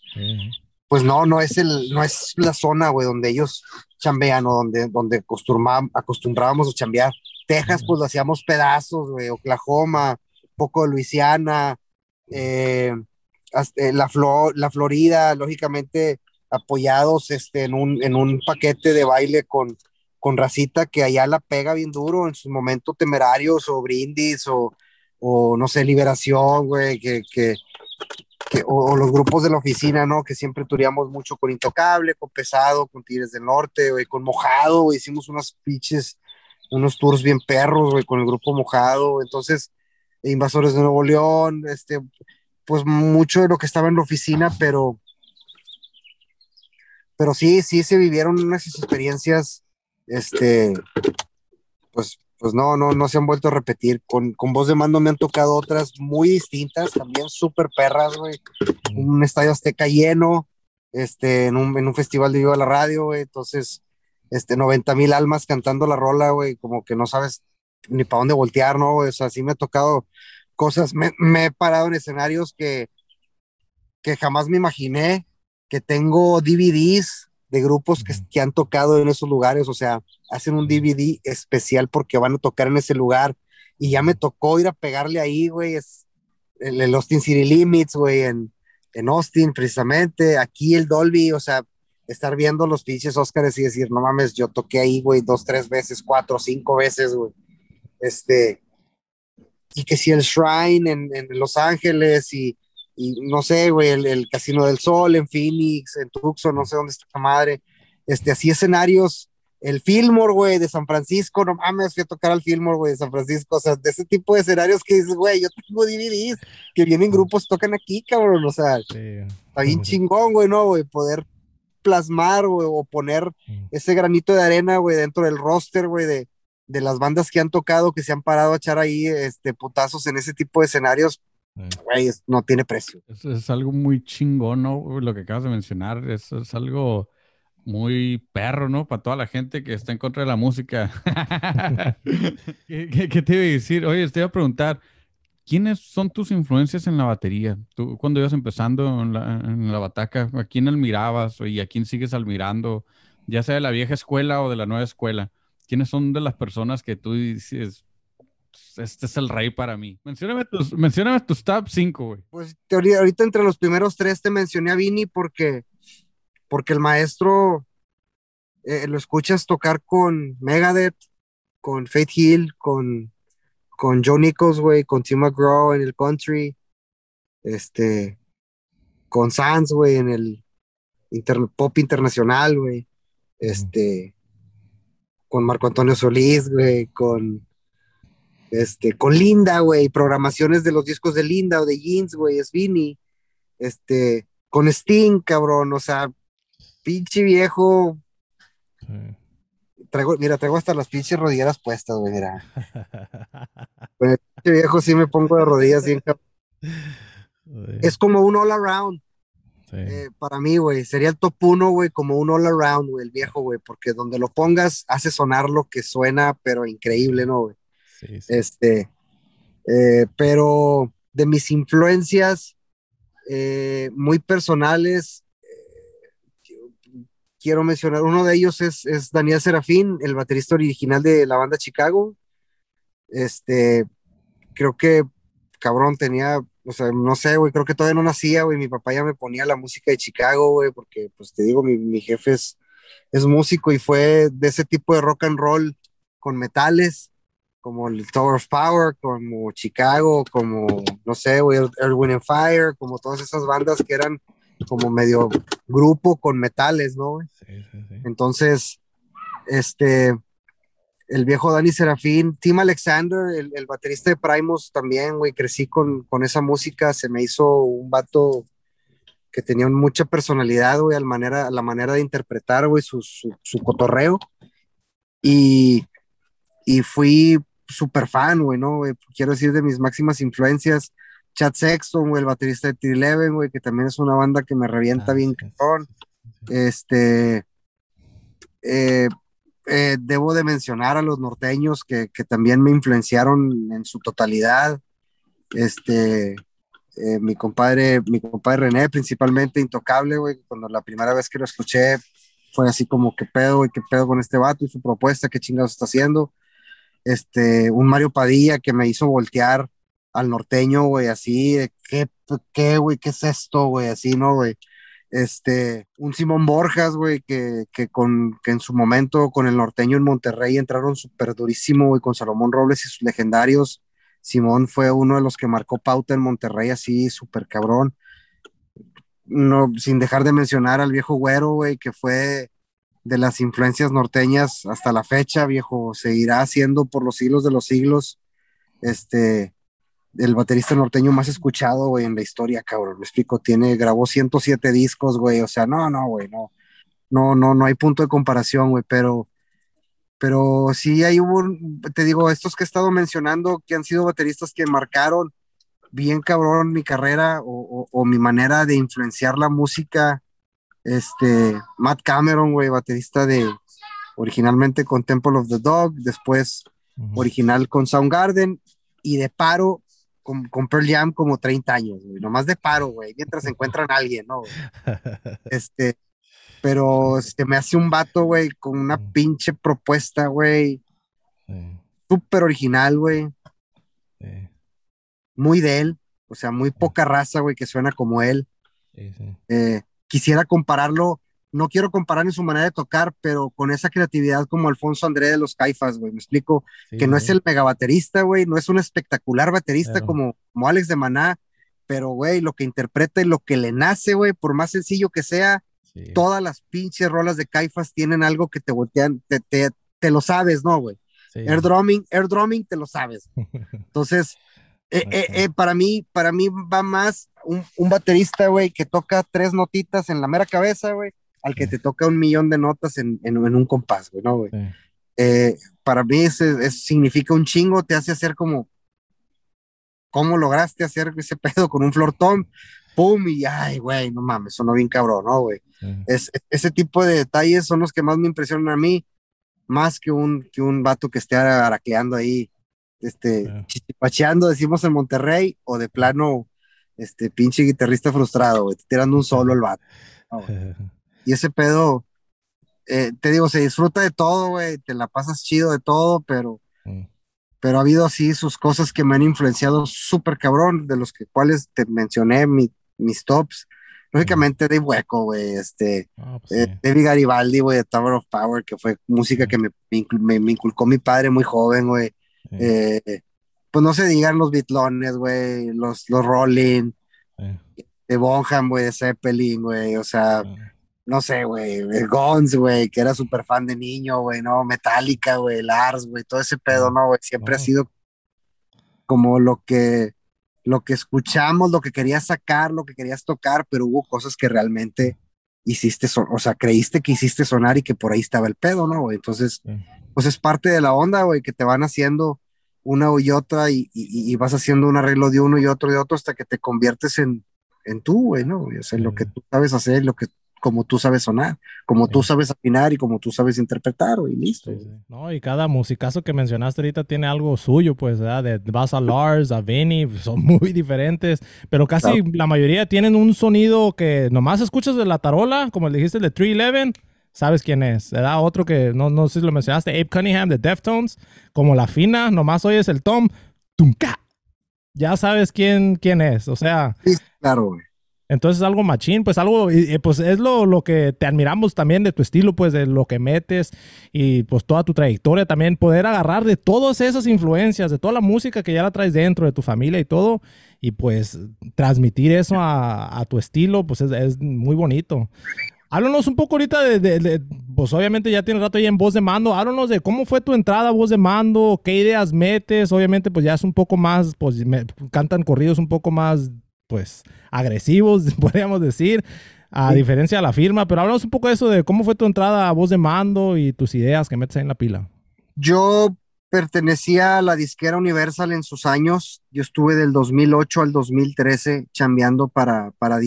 pues no, no es el, no es la zona, güey, donde ellos chambean o donde, donde acostumbrábamos a chambear. Texas, pues lo hacíamos pedazos, güey. Oklahoma, poco de Luisiana, eh, eh, la, la Florida, lógicamente apoyados este, en, un, en un paquete de baile con con racita que allá la pega bien duro en sus momentos temerarios o brindis o, o no sé, liberación, güey, que, o, los grupos de la oficina, ¿no? Que siempre turíamos mucho con Intocable, con Pesado, con Tigres del Norte, güey, con Mojado, hicimos unos pitches, unos tours bien perros, güey, con el grupo Mojado, entonces, Invasores de Nuevo León, este, pues mucho de lo que estaba en la oficina, pero, pero sí, sí se vivieron unas experiencias este, pues pues no, no, no se han vuelto a repetir. Con, con voz de mando me han tocado otras muy distintas, también súper perras, güey. Un estadio azteca lleno, este, en un, en un festival de Viva la Radio, güey. Entonces, este, 90 mil almas cantando la rola, güey, como que no sabes ni para dónde voltear, ¿no? O sea, sí me ha tocado cosas, me, me he parado en escenarios que, que jamás me imaginé, que tengo DVDs de grupos que, que, han tocado en esos lugares, o sea, hacen un DVD especial porque van a tocar en ese lugar. Y ya me tocó ir a pegarle ahí, güey, es el, el, Austin City Limits, güey, en, en Austin precisamente, aquí el Dolby, o sea, estar viendo los pinches Oscars y decir, no mames, yo toqué ahí, güey, dos, tres veces, cuatro, cinco veces, güey, este, y que si el Shrine en, en Los Ángeles y y no sé, güey, el, el, Casino del Sol en Phoenix, en Tucson, no sé dónde está la madre, este, así escenarios, el Fillmore, güey, de San Francisco, no mames, fui a tocar al Fillmore, güey, de San Francisco, o sea, de ese tipo de escenarios que dices, güey, yo tengo DVDs, que vienen grupos, tocan aquí, cabrón, o sea, sí. está bien chingón, güey, ¿no, güey? Poder plasmar, güey, o poner ese granito de arena, güey, dentro del roster, güey, de, de las bandas que han tocado, que se han parado a echar ahí, este, putazos en ese tipo de escenarios, Güey, no tiene precio. Es, es, algo muy chingón, ¿no? Lo que acabas de mencionar, es, es algo muy perro, ¿no? Para toda la gente que está en contra de la música. ¿Qué, qué, qué te iba a decir? Oye, te iba a preguntar, ¿quiénes son tus influencias en la batería? Tú cuando ibas empezando en la, en la bataca, ¿a quién admirabas y a quién sigues admirando? Ya sea de la vieja escuela o de la nueva escuela. ¿Quiénes son de las personas que tú dices, este es el rey para mí. Mencióname tus, mencióname tus top 5, güey. Pues teoría, ahorita entre los primeros tres te mencioné a Vini porque, porque el maestro eh, lo escuchas tocar con Megadeth, con Faith Hill, con, con Joe Nichols, güey, con Tim McGraw en el country, este, con Sanz, güey, en el pop internacional, güey, este, con Marco Antonio Solís, güey, con este, con Linda, güey, programaciones de los discos de Linda o de Jeans, güey, es Vini, este, con Sting, cabrón, o sea, pinche viejo. Traigo, mira, traigo hasta las pinches rodilleras puestas, güey, mira. Con el pinche viejo sí me pongo de rodillas bien, Es como un all around. Sí. Eh, para mí, güey, sería el top uno, güey, como un all around, güey, el viejo, güey, porque donde lo pongas hace sonar lo que suena, pero increíble, ¿no, güey? Este, eh, pero de mis influencias eh, muy personales, eh, quiero mencionar, uno de ellos es, es, Daniel Serafín, el baterista original de la banda Chicago. Este, creo que, cabrón, tenía, o sea, no sé, güey, creo que todavía no nacía, güey, mi papá ya me ponía la música de Chicago, porque, pues te digo, mi, mi jefe es, es músico y fue de ese tipo de rock and roll con metales como el Tower of Power, como Chicago, como, no sé, Erwin and Fire, como todas esas bandas que eran como medio grupo con metales, ¿no? Sí, sí, sí. Entonces, este, el viejo Danny Serafín, Tim Alexander, el, el baterista de Primus también, güey, crecí con, con, esa música, se me hizo un vato que tenía mucha personalidad, güey, manera, la manera de interpretar, güey, su, su, su cotorreo. Y, y fui súper fan, güey, ¿no? Güey? Quiero decir de mis máximas influencias, Chad Sexton, güey, el baterista de T-11, güey, que también es una banda que me revienta ah, bien sí, sí. Este, eh, eh, debo de mencionar a los norteños que, que, también me influenciaron en su totalidad. Este, eh, mi compadre, mi compadre René, principalmente Intocable, güey, cuando la primera vez que lo escuché fue así como, ¿qué pedo, güey? ¿Qué pedo con este vato y su propuesta? ¿Qué chingados está haciendo? Este, un Mario Padilla que me hizo voltear al norteño, güey, así, ¿qué, qué, güey, qué es esto, güey, así, ¿no, güey? Este, un Simón Borjas, güey, que, que, con, que en su momento con el norteño en Monterrey entraron súper durísimo, güey, con Salomón Robles y sus legendarios. Simón fue uno de los que marcó pauta en Monterrey, así, súper cabrón. No, sin dejar de mencionar al viejo güero, güey, que fue de las influencias norteñas hasta la fecha, viejo, seguirá siendo por los siglos de los siglos, este, el baterista norteño más escuchado, güey, en la historia, cabrón, me explico, tiene, grabó 107 discos, güey, o sea, no, no, güey, no, no, no, no hay punto de comparación, güey, pero pero sí hay hubo, te digo, estos que he estado mencionando, que han sido bateristas que marcaron bien cabrón mi carrera o, o, mi manera de influenciar la música. Este, Matt Cameron, güey, baterista de originalmente con Temple of the Dog, después original con Soundgarden y de paro con, con, Pearl Jam como 30 años, güey, nomás de paro, güey, mientras encuentran a alguien, ¿no? Este, pero se me hace un vato, güey, con una pinche propuesta, güey, súper original, güey. Muy de él, o sea, muy poca raza, güey, que suena como él. Eh, quisiera compararlo no quiero comparar en su manera de tocar, pero con esa creatividad como Alfonso André de los Caifas, güey, me explico, que no es el mega baterista, güey, no es un espectacular baterista como, como Alex de Maná, pero, güey, lo que interpreta y lo que le nace, güey, por más sencillo que sea, todas las pinches rolas de Caifas tienen algo que te voltean, te, te, lo sabes, ¿no, güey? Air drumming, air drumming, te lo sabes. Entonces, eh, eh, eh, para mí, para mí va más un, un baterista, güey, que toca tres notitas en la mera cabeza, güey, al que te toca un millón de notas en, en, un compás, güey, ¿no, güey? Eh, para mí eso, significa un chingo, te hace hacer como, ¿cómo lograste hacer ese pedo con un flortón? ¡Pum! Y, ay, güey, no mames, sonó bien cabrón, ¿no, güey? Es, ese tipo de detalles son los que más me impresionan a mí, más que un, que un vato que esté aracleando ahí, este, chichipacheando, decimos en Monterrey, o de plano, este, pinche guitarrista frustrado, güey, tirando un solo el vato. Y ese pedo, eh, te digo, se disfruta de todo, güey, te la pasas chido de todo, pero, mm. pero ha habido así sus cosas que me han influenciado súper cabrón, de los que cuales te mencioné mis tops. Lógicamente de Hueco, güey, este, ah, pues eh, David Garibaldi, güey, de Tower of Power, que fue música que me, me, inculcó mi padre muy joven, güey. Eh, pues no se digan los Beatlones, güey, los, los Rolling, de Bonham, güey, de Zeppelin, güey, o sea, no sé, güey, Guns, güey, que era súper fan de niño, güey, ¿no? Metallica, güey, Lars, güey, todo ese pedo, ¿no, güey? Siempre ha sido como lo que, lo que escuchamos, lo que querías sacar, lo que querías tocar, pero hubo cosas que realmente hiciste, o sea, creíste que hiciste sonar y que por ahí estaba el pedo, ¿no? Entonces, pues es parte de la onda, güey, que te van haciendo una y otra y, y, vas haciendo un arreglo de uno y otro y otro hasta que te conviertes en, en tú, güey, ¿no? O sea, lo que tú sabes hacer, lo que como tú sabes sonar, como tú sabes afinar y como tú sabes interpretar, y listo. No, y cada musicazo que mencionaste ahorita tiene algo suyo, pues, ¿verdad? De, vas a Lars, a Vinny, pues, son muy diferentes, pero casi la mayoría tienen un sonido que nomás escuchas de la tarola, como le dijiste, de 311, sabes quién es, ¿verdad? Otro que no, no sé si lo mencionaste, Abe Cunningham de Deftones, como la fina, nomás oyes el tom, tumca, ya sabes quién, quién es, o sea. Sí, claro, güey. Entonces algo machín, pues algo, pues es lo, lo, que te admiramos también de tu estilo, pues de lo que metes y pues toda tu trayectoria también, poder agarrar de todas esas influencias, de toda la música que ya la traes dentro de tu familia y todo, y pues transmitir eso a, tu estilo, pues es, muy bonito. Háblanos un poco ahorita de, pues obviamente ya tienes rato ahí en voz de mando, háblanos de cómo fue tu entrada a voz de mando, qué ideas metes, obviamente pues ya es un poco más, pues me, cantan corridos un poco más pues, agresivos, podríamos decir, a diferencia de la firma. Pero hablamos un poco de eso, de cómo fue tu entrada a voz de mando y tus ideas que metes ahí en la pila. Yo pertenecía a la disquera Universal en sus años. Yo estuve del 2008 al 2013 chambeando para, para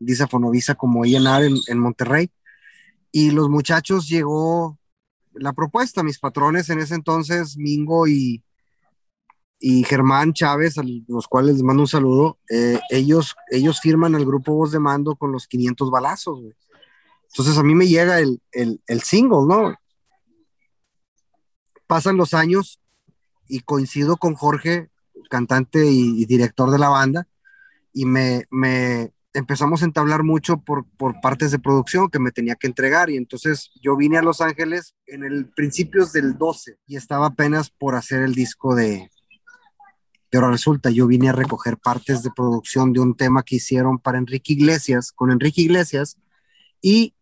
Disa Fonovisa como INR en, en Monterrey. Y los muchachos llegó la propuesta, mis patrones en ese entonces, Mingo y, y Germán Chávez, a los cuales les mando un saludo, eh, ellos, ellos firman el grupo Voz de Mando con los 500 balazos. Entonces a mí me llega el, el, el single, ¿no? Pasan los años y coincido con Jorge, cantante y, director de la banda, y me, me empezamos a entablar mucho por, por partes de producción que me tenía que entregar. Y entonces yo vine a Los Ángeles en el principios del 12 y estaba apenas por hacer el disco de, pero resulta, yo vine a recoger partes de producción de un tema que hicieron para Enrique Iglesias, con Enrique Iglesias, y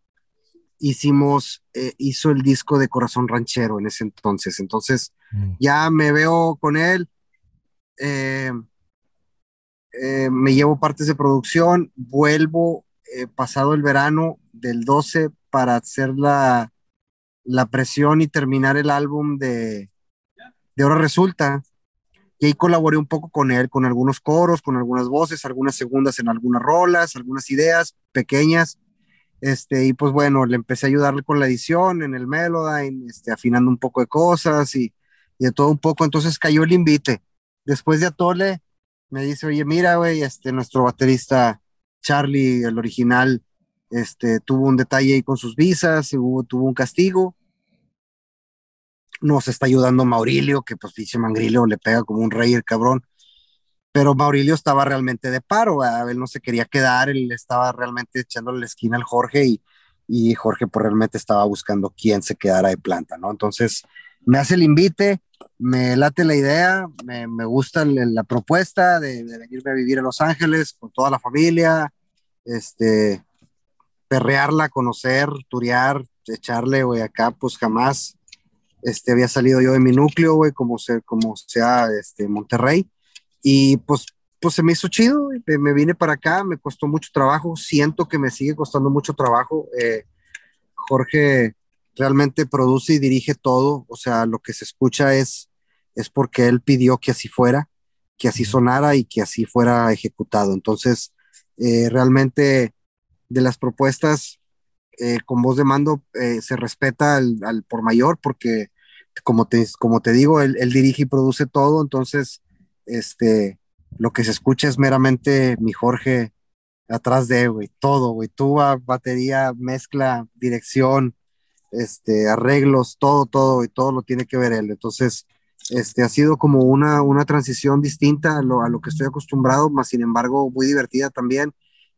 hicimos, eh, hizo el disco de Corazón Ranchero en ese entonces. Entonces, mm. ya me veo con él, eh, eh, me llevo partes de producción, vuelvo pasado el verano del 12 para hacer la, la presión y terminar el álbum de, de Ahora Resulta. Y ahí colaboré un poco con él, con algunos coros, con algunas voces, algunas segundas en algunas rolas, algunas ideas pequeñas. Este, y pues bueno, le empecé a ayudarle con la edición en el Melodyne, este, afinando un poco de cosas y, y de todo un poco. Entonces cayó el invite. Después de Atole, me dice, oye, mira, güey, este, nuestro baterista Charlie, el original, este, tuvo un detalle ahí con sus visas, hubo, tuvo un castigo. Nos está ayudando Maurilio, que pues dice Mangrilio le pega como un rey el cabrón. Pero Maurilio estaba realmente de paro, él no se quería quedar, él estaba realmente echándole la esquina al Jorge y, y Jorge pues realmente estaba buscando quién se quedara de planta, ¿no? Entonces me hace el invite, me late la idea, me, me gusta la, propuesta de, de, venirme a vivir a Los Ángeles con toda la familia, este, perrearla, conocer, turear, echarle, güey, acá pues jamás este, había salido yo de mi núcleo, güey, como, se, como sea este, Monterrey. Y pues, pues se me hizo chido, me, vine para acá, me costó mucho trabajo, siento que me sigue costando mucho trabajo. Eh, Jorge realmente produce y dirige todo, o sea, lo que se escucha es, es porque él pidió que así fuera, que así sonara y que así fuera ejecutado. Entonces, eh, realmente de las propuestas eh, con voz de mando eh, se respeta al, al, por mayor porque, como te, como te digo, él, él, dirige y produce todo, entonces, este, lo que se escucha es meramente mi Jorge atrás de, güey, todo, güey, tuba, batería, mezcla, dirección, este, arreglos, todo, todo, y todo lo tiene que ver él. Entonces, este, ha sido como una, una transición distinta a lo, a lo que estoy acostumbrado, más sin embargo, muy divertida también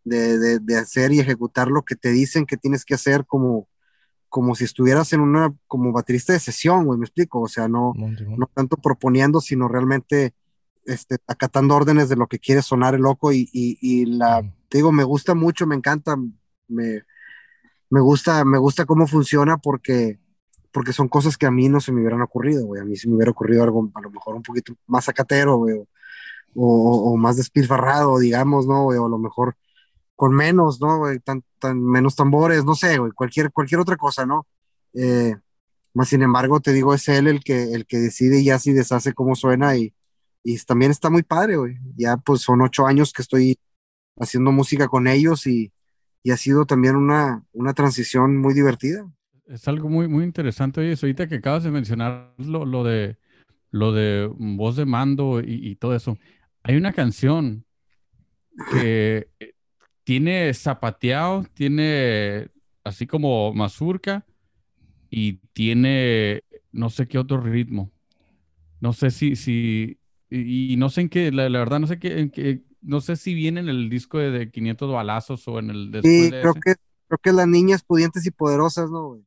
de, de, de, hacer y ejecutar lo que te dicen que tienes que hacer como, como si estuvieras en una, como baterista de sesión, güey, me explico, o sea, no, no tanto proponiendo, sino realmente este, acatando órdenes de lo que quiere sonar el loco y, y, y la, mm. te digo, me gusta mucho, me encanta, me, me gusta, me gusta cómo funciona porque, porque son cosas que a mí no se me hubieran ocurrido, güey. A mí se me hubiera ocurrido algo a lo mejor un poquito más acatero, güey, o, o, o, más despilfarrado, digamos, ¿no? Güey? O a lo mejor con menos, ¿no? Güey? Tan, tan, menos tambores, no sé, güey, cualquier, cualquier otra cosa, ¿no? Eh, más sin embargo, te digo, es él el que, el que decide y así deshace cómo suena y, y también está muy padre, güey. Ya pues son ocho años que estoy haciendo música con ellos y, y ha sido también una, una transición muy divertida. Es algo muy, muy interesante. Oye, ahorita que acabas de mencionar lo, lo, de, lo de voz de mando y, y todo eso. Hay una canción que tiene zapateado, tiene así como mazurca y tiene no sé qué otro ritmo. No sé si, si, y, y no sé en qué, la, la, verdad, no sé qué, en qué, no sé si viene en el disco de, de 500 balazos o en el después sí, de creo ese. que creo que las niñas pudientes y poderosas, ¿no?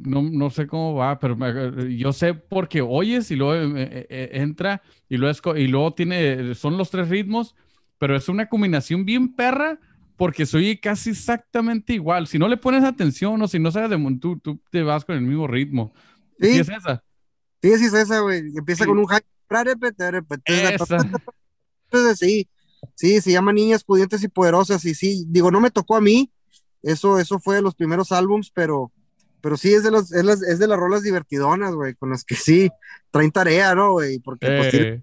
No, no sé cómo va, pero me, yo sé porque oyes y luego eh, eh, entra y luego, y luego tiene, son los tres ritmos, pero es una combinación bien perra porque soy casi exactamente igual. Si no le pones atención o si no sabes de tú, tú te vas con el mismo ritmo. Sí, ¿Sí es esa. Sí, sí es esa, güey. Empieza sí. con un high. Entonces, sí, sí, se llama Niñas Pudientes y Poderosas. Y sí, digo, no me tocó a mí. Eso, eso fue de los primeros álbums, pero, pero sí es de, los, es, las, es de las rolas divertidonas, güey, con las que sí traen tarea, ¿no, güey? Porque eh. pues, tiene,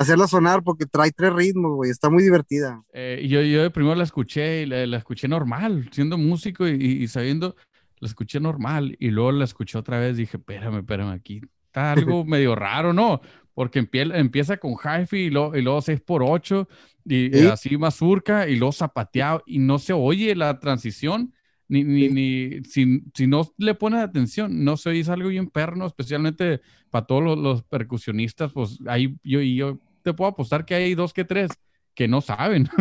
hacerla sonar porque trae tres ritmos, güey, está muy divertida. Eh, yo, yo primero la escuché y la, la escuché normal, siendo músico y, y, sabiendo, la escuché normal y luego la escuché otra vez dije, espérame, espérame, aquí está algo medio raro, ¿no? Porque empieza con hi-fi y luego, y luego 6 por 8 y ¿Sí? así mazurca y luego zapateado y no se oye la transición. Ni, ni, sí. ni si, si, no le pones atención, no se oye algo bien perno, especialmente para todos los, los percusionistas, pues ahí yo, yo te puedo apostar que hay dos que tres que no saben.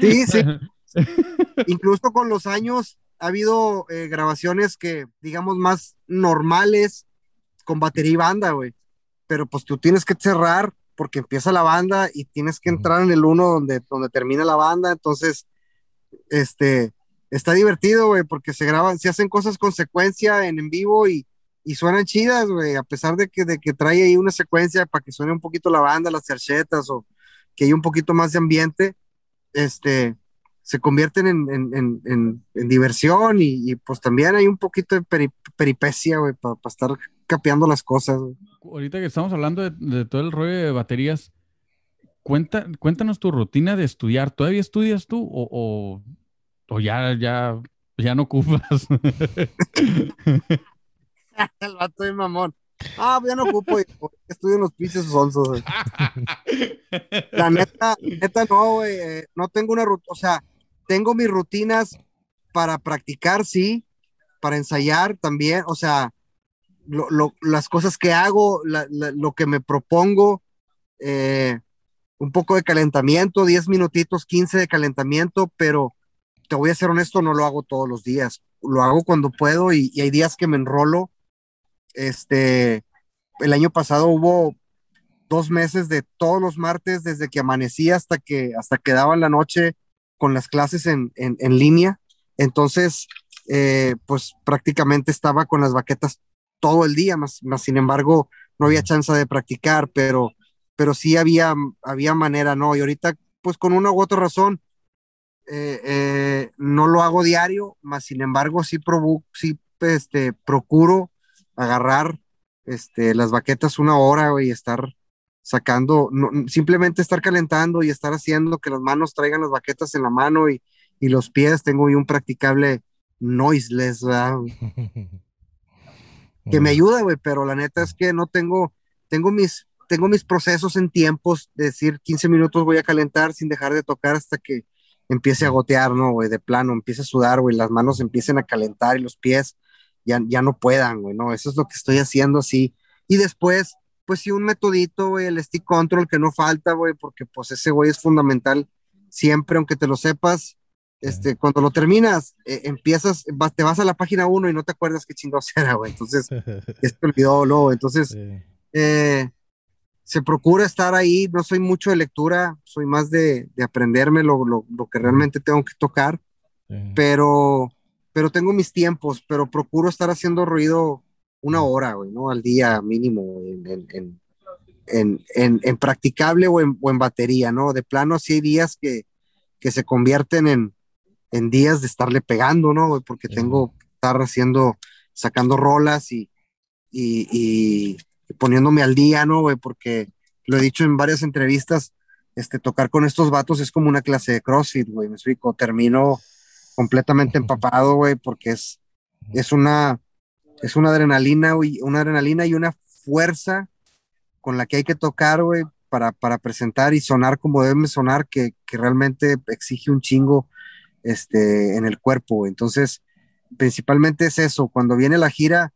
Sí, sí. Incluso con los años ha habido eh, grabaciones que, digamos, más normales con batería y banda, güey. Pero pues tú tienes que cerrar porque empieza la banda y tienes que entrar en el uno donde, donde termina la banda. Entonces, este, está divertido, güey, porque se graban, se hacen cosas con secuencia en, en vivo y, y suenan chidas, güey, a pesar de que, de que trae ahí una secuencia para que suene un poquito la banda, las cerchetas o que haya un poquito más de ambiente, este, se convierten en, diversión y, pues también hay un poquito de peripecia, güey, para estar capeando las cosas. Ahorita que estamos hablando de, todo el rollo de baterías, cuenta, cuéntanos tu rutina de estudiar. ¿Todavía estudias tú o, o, ya, ya, ya no ocupas? el vato de mamón. Ah, pues ya no ocupo, estudio en los pinches sonsos. La neta, neta no, güey, eh, no tengo una rutina, o sea, tengo mis rutinas para practicar, sí, para ensayar también, o sea, las cosas que hago, lo que me propongo, eh, un poco de calentamiento, 10 minutitos, 15 de calentamiento, pero te voy a ser honesto, no lo hago todos los días, lo hago cuando puedo y, hay días que me enrolo. Este, el año pasado hubo dos meses de todos los martes, desde que amanecía hasta que, hasta que daba la noche, con las clases en, en, línea. Entonces, eh, pues prácticamente estaba con las baquetas todo el día, más, más sin embargo, no había chance de practicar, pero, pero sí había, había manera, ¿no? Y ahorita, pues con una u otra razón, eh, eh, no lo hago diario, más sin embargo, sí, sí este, procuro agarrar este, las baquetas una hora y estar sacando, simplemente estar calentando y estar haciendo que las manos traigan las baquetas en la mano y, y los pies. Tengo un practicable noiseless, que me ayuda, güey, pero la neta es que no tengo, tengo mis, tengo mis procesos en tiempos, de decir 15 minutos voy a calentar sin dejar de tocar hasta que empiece a gotear, ¿no, güey? De plano, empiece a sudar, güey, las manos empiecen a calentar y los pies ya, ya no puedan, güey, ¿no? Eso es lo que estoy haciendo así. Y después pues sí, un metodito, güey, el stick control que no falta, güey, porque pues ese güey es fundamental siempre, aunque te lo sepas. Este, cuando lo terminas, eh, empiezas, te vas a la página 1 y no te acuerdas qué chingados era, güey. Entonces, te olvidó, ¿no? Entonces, eh, se procura estar ahí. No soy mucho de lectura, soy más de, de aprenderme lo, lo, lo, que realmente tengo que tocar, pero, pero tengo mis tiempos, pero procuro estar haciendo ruido una hora, güey, ¿no? Al día mínimo en, en, en, practicable o, en, batería, ¿no? De plano, sí hay días que, que se convierten en, días de estarle pegando, ¿no? Porque tengo que estar haciendo, sacando rolas y, y, poniéndome al día, ¿no? Güey? Porque lo he dicho en varias entrevistas, este, tocar con estos vatos es como una clase de CrossFit, güey, me explico, termino completamente empapado, güey, porque es, es una, es una adrenalina, una adrenalina y una fuerza con la que hay que tocar, güey, para, para presentar y sonar como deben sonar, que, que, realmente exige un chingo este, en el cuerpo. Entonces, principalmente es eso. Cuando viene la gira,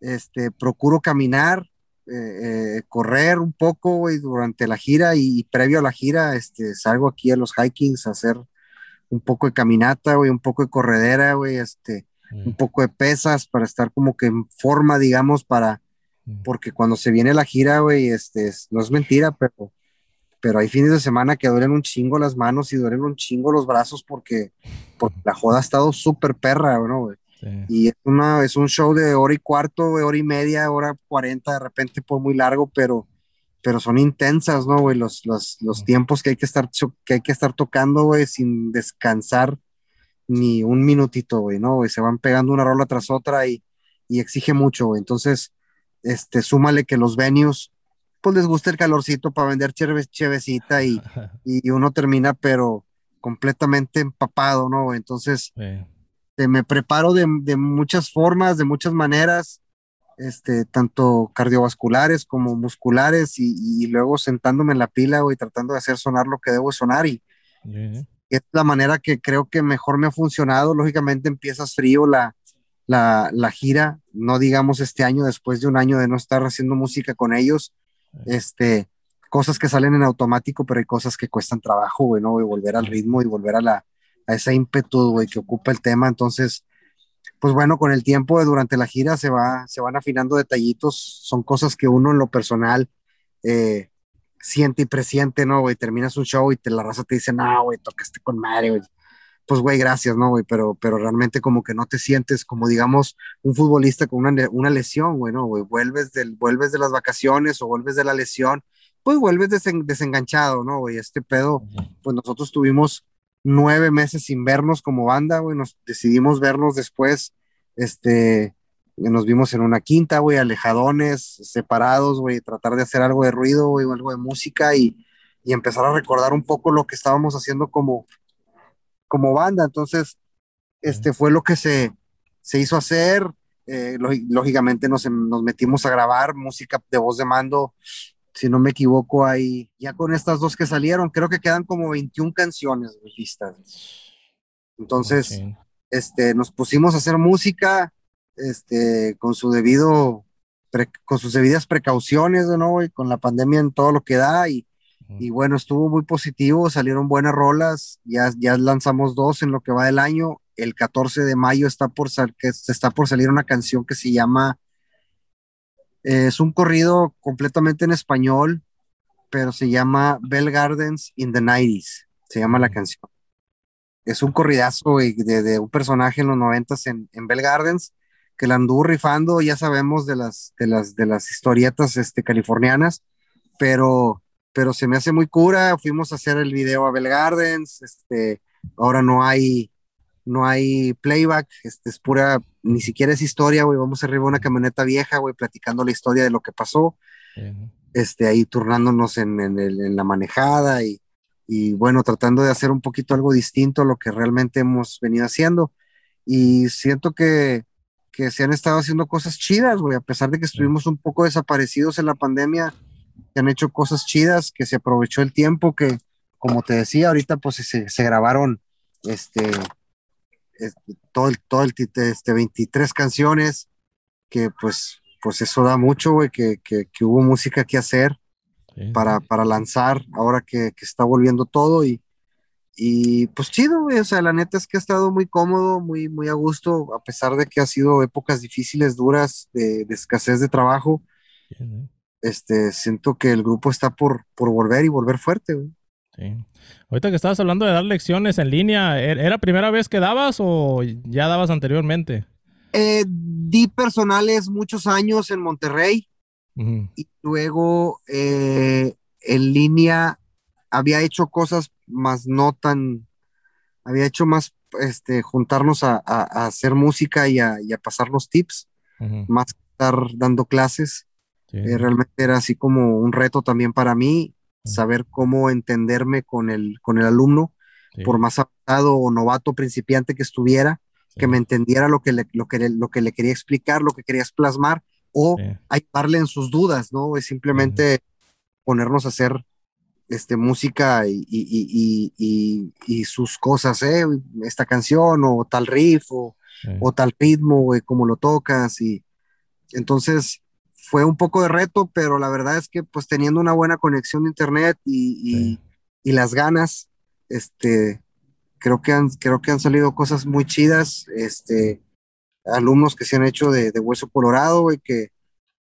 este, procuro caminar, eh, eh, correr un poco, güey, durante la gira y, previo a la gira, este, salgo aquí a los hikings a hacer un poco de caminata, güey, un poco de corredera, güey, este, un poco de pesas para estar como que en forma, digamos, para, porque cuando se viene la gira, güey, este, no es mentira, pero, pero hay fines de semana que duelen un chingo las manos y duelen un chingo los brazos porque, la joda ha estado súper perra, ¿no, güey? Y es, una, es un show de hora y cuarto, hora y media, hora cuarenta, de repente por muy largo, pero, pero son intensas, ¿no, güey? Los, los, los tiempos que hay que estar, que hay que estar tocando, güey, sin descansar ni un minutito, güey, ¿no? Y se van pegando una rola tras otra y, y exige mucho, güey. Entonces, este, súmale que los venues, pues les gusta el calorcito para vender cheve, chevecita y, y, uno termina, pero completamente empapado, ¿no? Entonces, me preparo de, de, muchas formas, de muchas maneras, este, tanto cardiovasculares como musculares y, y luego sentándome en la pila, güey, tratando de hacer sonar lo que debo sonar y, es la manera que creo que mejor me ha funcionado. Lógicamente empiezas frío la, la, la, gira, no digamos este año, después de un año de no estar haciendo música con ellos, este, cosas que salen en automático, pero hay cosas que cuestan trabajo, güey, ¿no? Volver al ritmo y volver a, la, a ese ímpetu, güey, que ocupa el tema. Entonces, pues bueno, con el tiempo durante la gira se, va, se van afinando detallitos, son cosas que uno en lo personal eh, siente y presiente, ¿no, güey? Terminas un show y te la raza te dice, no, güey, tocaste con madre, güey. Pues, güey, gracias, ¿no, güey? Pero, pero realmente como que no te sientes como, digamos, un futbolista con una, una lesión, güey, ¿no, güey? Vuelves, del, vuelves de las vacaciones o vuelves de la lesión, pues vuelves desenganchado, ¿no, güey? Este pedo, pues nosotros tuvimos nueve meses sin vernos como banda, güey, nos decidimos vernos después, este, nos vimos en una quinta, güey, alejadones, separados, güey, tratar de hacer algo de ruido, güey, algo de música y, y empezar a recordar un poco lo que estábamos haciendo como, como banda. Entonces, este fue lo que se, se hizo hacer. Eh, lógicamente nos, nos, metimos a grabar música de voz de mando. Si no me equivoco, ahí ya con estas dos que salieron, creo que quedan como 21 canciones listas. Entonces, este, nos pusimos a hacer música este, con su debido, con sus debidas precauciones, ¿no? Y con la pandemia en todo lo que da y, y bueno, estuvo muy positivo, salieron buenas rolas, ya, ya lanzamos dos en lo que va del año. El 14 de mayo está por, que está por salir una canción que se llama, eh, es un corrido completamente en español, pero se llama Bell Gardens in the 90s, se llama la canción. Es un corridazo de, un personaje en los 90 en, en Bell Gardens, que la anduvo rifando, ya sabemos de las, de las, de las historietas este, californianas, pero, pero se me hace muy cura, fuimos a hacer el video a Bell Gardens, este, ahora no hay no hay playback, este es pura, ni siquiera es historia, güey, vamos arriba de una camioneta vieja, güey, platicando la historia de lo que pasó, este, ahí turnándonos en, en, la manejada y, y, bueno, tratando de hacer un poquito algo distinto a lo que realmente hemos venido haciendo. Y siento que, que se han estado haciendo cosas chidas, güey, a pesar de que estuvimos un poco desaparecidos en la pandemia, han hecho cosas chidas, que se aprovechó el tiempo, que como te decía, ahorita pues se, se grabaron, este, todo el, todo el, este, 23 canciones, que pues, pues eso da mucho, güey, que, que, que, hubo música que hacer para, para lanzar ahora que, que, está volviendo todo y, y pues chido, güey, o sea, la neta es que ha estado muy cómodo, muy, muy a gusto, a pesar de que ha sido épocas difíciles, duras, de, de escasez de trabajo. Este, siento que el grupo está por, por volver y volver fuerte, güey. Sí. Ahorita que estabas hablando de dar lecciones en línea, ¿er-, ¿era primera vez que dabas o ya dabas anteriormente? Eh, di personales muchos años en Monterrey y luego eh, en línea había hecho cosas más no tan, había hecho más este, juntarnos a, hacer música y a, pasar los tips, más que estar dando clases. Eh, realmente era así como un reto también para mí saber cómo entenderme con el, con el alumno, por más adaptado o novato principiante que estuviera, que me entendiera lo que, le, lo, que lo que le quería explicar, lo que querías plasmar, o ayudarle en sus dudas, ¿no? Es simplemente ponernos a hacer este, música y, y, y, y, sus cosas, ¿eh? Esta canción o tal riff o, o tal ritmo, güey, cómo lo tocas y entonces fue un poco de reto, pero la verdad es que pues teniendo una buena conexión de internet y, y, las ganas, este, creo que han, creo que han salido cosas muy chidas, este, alumnos que se han hecho de, de hueso colorado y que,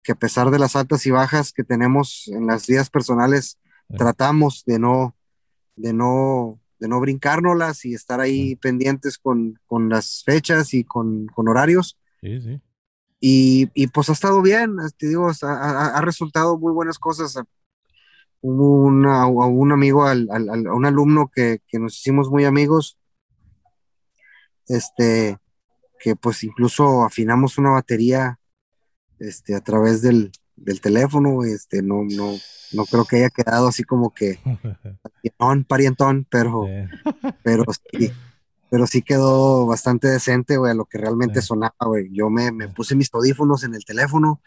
que a pesar de las altas y bajas que tenemos en las vidas personales, tratamos de no, de no, de no brincárnoslas y estar ahí pendientes con, con, las fechas y con, con horarios. Sí, sí. Y, y, pues ha estado bien, te digo, ha, ha resultado muy buenas cosas. Hubo una, un amigo, al, al, un alumno que, que, nos hicimos muy amigos, este, que pues incluso afinamos una batería este, a través del, del teléfono, este, no, no, no creo que haya quedado así como que parientón, parientón, pero, pero sí, pero sí quedó bastante decente, güey, a lo que realmente sonaba, güey. Yo me, me, puse mis audífonos en el teléfono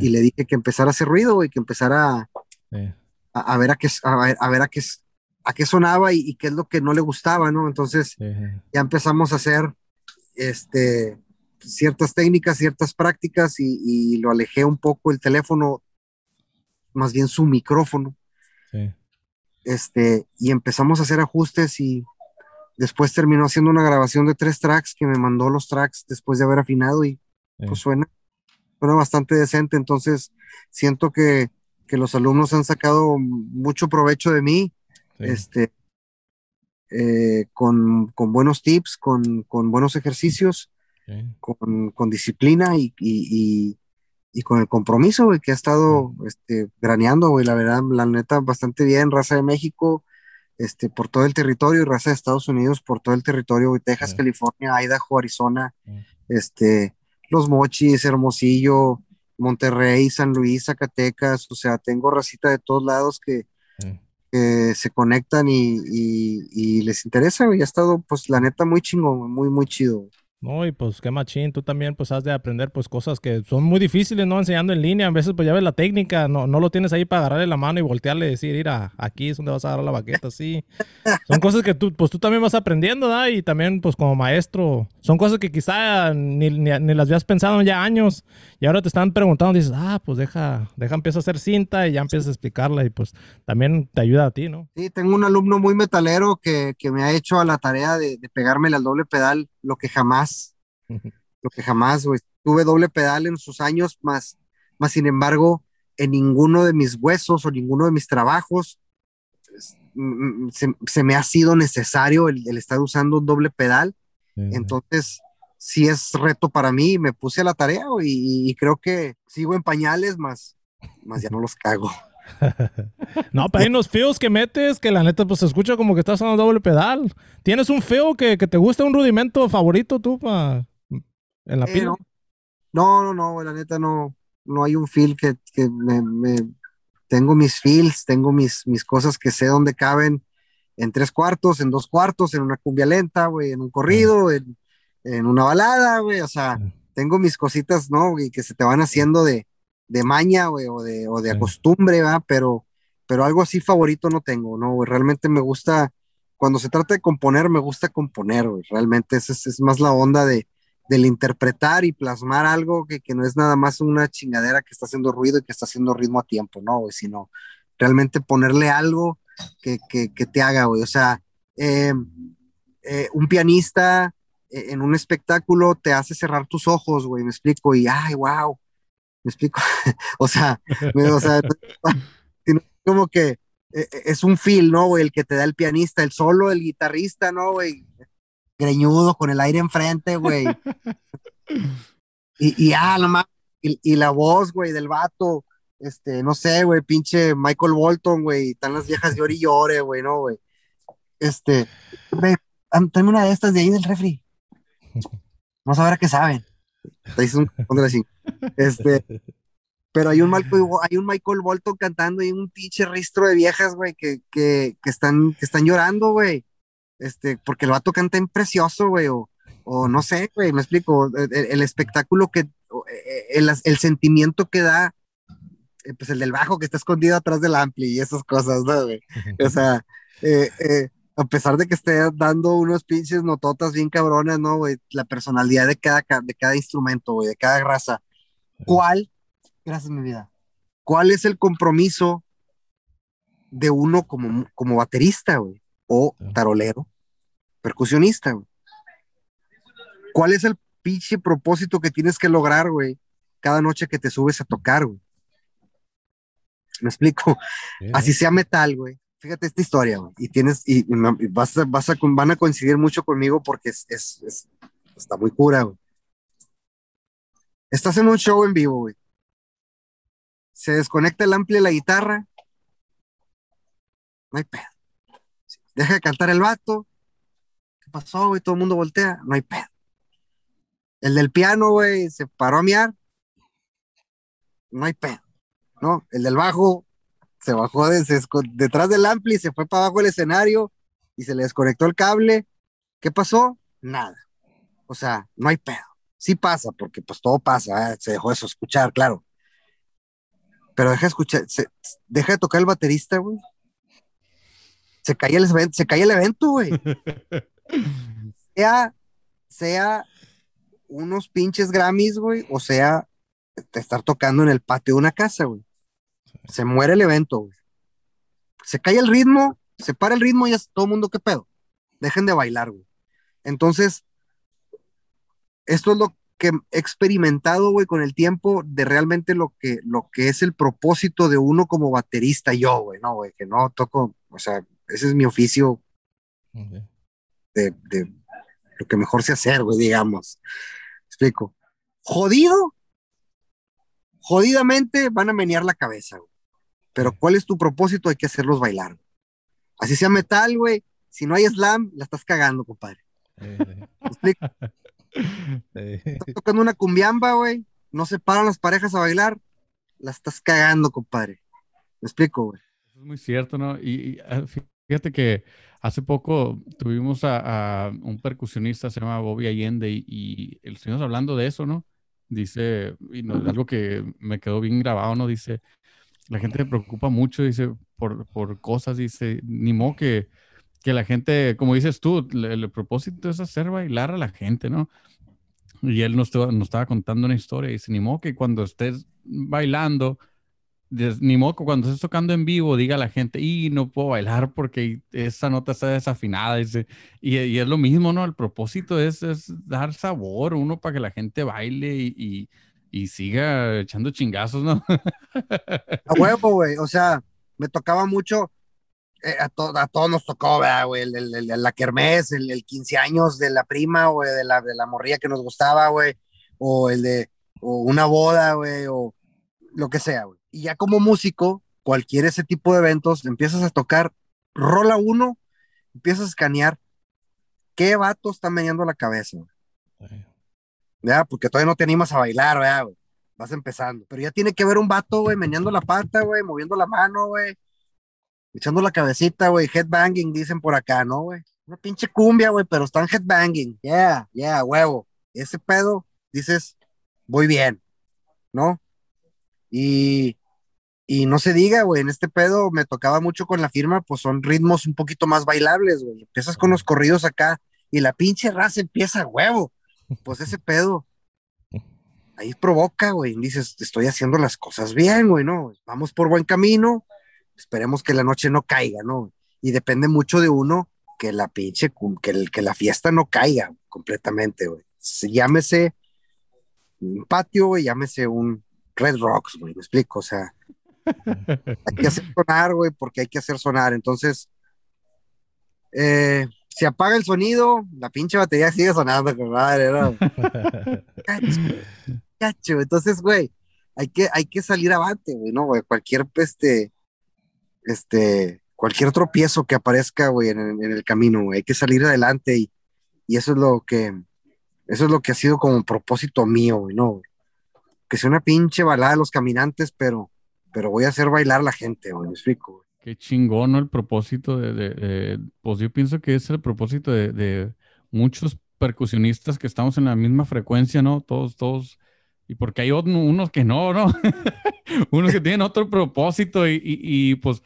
y le dije que empezara a hacer ruido, güey, que empezara a, a, ver a qué, a, ver, a ver a qué, a qué sonaba y, qué es lo que no le gustaba, ¿no? Entonces ya empezamos a hacer este, ciertas técnicas, ciertas prácticas y, y, lo alejé un poco el teléfono, más bien su micrófono. Este, y empezamos a hacer ajustes y Después terminó haciendo una grabación de tres tracks que me mandó los tracks después de haber afinado y pues suena, suena bastante decente. Entonces siento que, que, los alumnos han sacado mucho provecho de mí, este, eh, con, con, buenos tips, con, con buenos ejercicios, con, con, disciplina y, y, y, con el compromiso que ha estado este, graneando, güey, la verdad, la neta, bastante bien, raza de México este, por todo el territorio, y raza de Estados Unidos por todo el territorio, Texas, Sí. California, Idaho, Arizona, este, Los Mochis, Hermosillo, Monterrey, San Luis, Zacatecas, o sea, tengo racita de todos lados que, Sí. que se conectan y, y- y les interesa, güey, ha estado, pues, la neta, muy chingón, muy, muy chido. No, y pues qué machín, tú también pues has de aprender pues cosas que son muy difíciles, ¿no? Enseñando en línea, a veces pues ya ves la técnica, no, no lo tienes ahí para agarrarle la mano y voltearle y decir, mira, aquí es donde vas a agarrar la baqueta, así. Son cosas que tú, pues tú también vas aprendiendo. Y también pues como maestro, son cosas que quizá ni, ni, ni las habías pensado en ya años y ahora te están preguntando, dices, ah, pues deja, deja, empieza a hacer cinta y ya empiezas a explicarla y pues también te ayuda a ti, ¿no? Sí, tengo un alumno muy metalero que, que me ha hecho a la tarea de, de pegármele al doble pedal, lo que jamás, lo que jamás, güey. Tuve doble pedal en sus años, más, más sin embargo, en ninguno de mis huesos o ninguno de mis trabajos mm, mm, se, se me ha sido necesario el, el estar usando un doble pedal. Entonces, sí es reto para mí. Me puse a la tarea y, y creo que sigo en pañales, más, más ya no los cago. No, pero hay unos feos que metes que la neta pues se escucha como que estás usando doble pedal. ¿Tienes un feo que, que te gusta, un rudimento favorito tú pa- en la Eh, pila? no. No, no, no, la neta no, no hay un feel que, que me, me- tengo mis feels, tengo mis, mis cosas que sé dónde caben en tres cuartos, en dos cuartos, en una cumbia lenta, güey, en un corrido, en, en una balada, güey, o sea, tengo mis cositas, ¿no? güey, que se te van haciendo de, de maña, güey, o de, o de Sí. costumbre, ¿va? Pero, pero algo así favorito no tengo, ¿no? Realmente me gusta, cuando se trata de componer, me gusta componer, güey, realmente es, es más la onda de, del interpretar y plasmar algo que, que no es nada más una chingadera que está haciendo ruido y que está haciendo ritmo a tiempo, ¿no? Sino realmente ponerle algo que, que, que te haga, güey. O sea, eh, eh, un pianista eh, en un espectáculo te hace cerrar tus ojos, güey, me explico, y ay, wow, me explico. o sea, me- o sea, sino como que eh, eh, es un feel, ¿no, güey? El que te da el pianista, el solo, el guitarrista, ¿no, güey? Greñudo, con el aire enfrente, güey. Y, y ah, nomás, y, y la voz, güey, del vato, este, no sé, güey, pinche Michael Bolton, güey, están las viejas llore y llore, güey, ¿no, güey? Este, tráeme una de estas de ahí del refri. Vamos a ver a qué saben. Te un de Este, pero hay un, Michael, hay un Michael Bolton cantando y un pinche ristro de viejas, güey, que, que, que, están, que están llorando, güey. Este, porque el vato canta en precioso, güey, o, o no sé, güey, me explico, el, el espectáculo que, o, eh, el, el sentimiento que da, eh, pues el del bajo que está escondido atrás del ampli y esas cosas, ¿no, güey? O sea, eh, eh, a pesar de que esté dando unos pinches nototas bien cabronas, ¿no, güey? La personalidad de cada, ca- de cada instrumento, güey, de cada raza. ¿Cuál, gracias mi vida, cuál es el compromiso de uno como, como baterista, güey? O tarolero, percusionista, güey. ¿Cuál es el pinche propósito que tienes que lograr, güey, cada noche que te subes a tocar, güey? Me explico. Así sea metal, güey. Fíjate esta historia, güey. Y tienes, y, y vas a, vas a, van a coincidir mucho conmigo porque es, es, es- está muy cura, güey. Estás en un show en vivo, güey. Se desconecta el ampli de la guitarra. No hay pedo. Deja de cantar el vato. ¿Qué pasó, güey? Todo el mundo voltea. No hay pedo. El del piano, güey, se paró a miar. No hay pedo. ¿No? El del bajo se bajó de- detrás del ampli, se fue para abajo del escenario y se le desconectó el cable. ¿Qué pasó? Nada. O sea, no hay pedo. Sí pasa, porque pues todo pasa, ¿eh? se dejó eso escuchar, claro. Pero deja de escuchar, se- deja de tocar el baterista, güey. Se cae el evento, se cae el evento, güey. Sea, sea unos pinches Grammys, güey, o sea, estar tocando en el patio de una casa, güey. Se muere el evento, güey. Se cae el ritmo, se para el ritmo y es todo el mundo, ¿qué pedo? Dejen de bailar, güey. Entonces, esto es lo que he experimentado, güey, con el tiempo de realmente lo que, lo que es el propósito de uno como baterista, yo, güey, no, güey, que no toco, o sea, ese es mi oficio de, de lo que mejor sé hacer, güey, digamos. Explico. Jodido, jodidamente van a menear la cabeza, güey. Pero ¿cuál es tu propósito? Hay que hacerlos bailar. Así sea metal, güey. Si no hay slam, la estás cagando, compadre. ¿Me explico? eh, Estás tocando una cumbiamba, güey. No se paran las parejas a bailar. La estás cagando, compadre. ¿Me explico, güey? Eso es muy cierto, ¿no? Y, y, ah, fíjate que hace poco tuvimos a, a un percusionista, se llama Bobby Allende, y, y el estuvimos hablando de eso, ¿no? Dice, y no, algo que me quedó bien grabado, ¿no? Dice, la gente se preocupa mucho, dice, por, por cosas, dice, ni modo que, que la gente, como dices tú, el, propósito es hacer bailar a la gente, ¿no? Y él nos, nos estaba contando una historia, dice, ni modo que cuando estés bailando, ni modo que cuando estés tocando en vivo diga la gente, y no puedo bailar porque esa nota está desafinada, y, y es lo mismo, ¿no? El propósito es, es dar sabor, uno para que la gente baile y, y- y siga echando chingazos, ¿no? A huevo, güey. O sea, me tocaba mucho. Eh, a, to- a todos nos tocó, ¿verdad, güey? El, la kermés, el, el 15 años de la prima, güey, de la, de la morrilla que nos gustaba, güey. O el de o una boda, güey, o lo que sea, güey. Y ya como músico, cualquier ese tipo de eventos, empiezas a tocar, rola uno, empiezas a escanear qué vato está meneando la cabeza, güey. ¿verdad? Porque todavía no te animas a bailar, ¿verdad, güey? Vas empezando. Pero ya tiene que ver un vato, güey, meneando la pata, güey, moviendo la mano, güey, echando la cabecita, güey, headbanging, dicen por acá, ¿no, güey? Una pinche cumbia, güey, pero están headbanging. Yeah, yeah, huevo. Ese pedo, dices, voy bien, ¿no? Y, y no se diga, güey, en este pedo me tocaba mucho con la firma, pues son ritmos un poquito más bailables, güey. Empiezas con los corridos acá y la pinche raza empieza huevo. Pues ese pedo ahí provoca, güey. Dices, estoy haciendo las cosas bien, güey, ¿no? Vamos por buen camino, esperemos que la noche no caiga, ¿no? Y depende mucho de uno que la pinche, que, el- que la fiesta no caiga completamente, güey. Se- Llámese un patio, güey, llámese un Red Rocks, güey, me explico, o sea, hay que hacer sonar, güey, porque hay que hacer sonar. Entonces, eh, se apaga el sonido, la pinche batería sigue sonando, compadre, ¿no? Cacho, cacho. Entonces, güey, hay que, hay que salir avante, güey, ¿no? Güey? Cualquier, este, este, cualquier tropiezo que aparezca, güey, en, el- camino, hay que salir adelante y, y eso es lo que, eso es lo que ha sido como propósito mío, güey, ¿no? Que sea una pinche balada de los caminantes, pero, pero voy a hacer bailar a la gente, güey, me explico, güey. Qué chingón, ¿no? El propósito de, pues yo pienso que es el propósito de muchos percusionistas que estamos en la misma frecuencia, ¿no? Todos, todos, y porque hay ot- unos que no, ¿no? unos que tienen otro propósito y, y- pues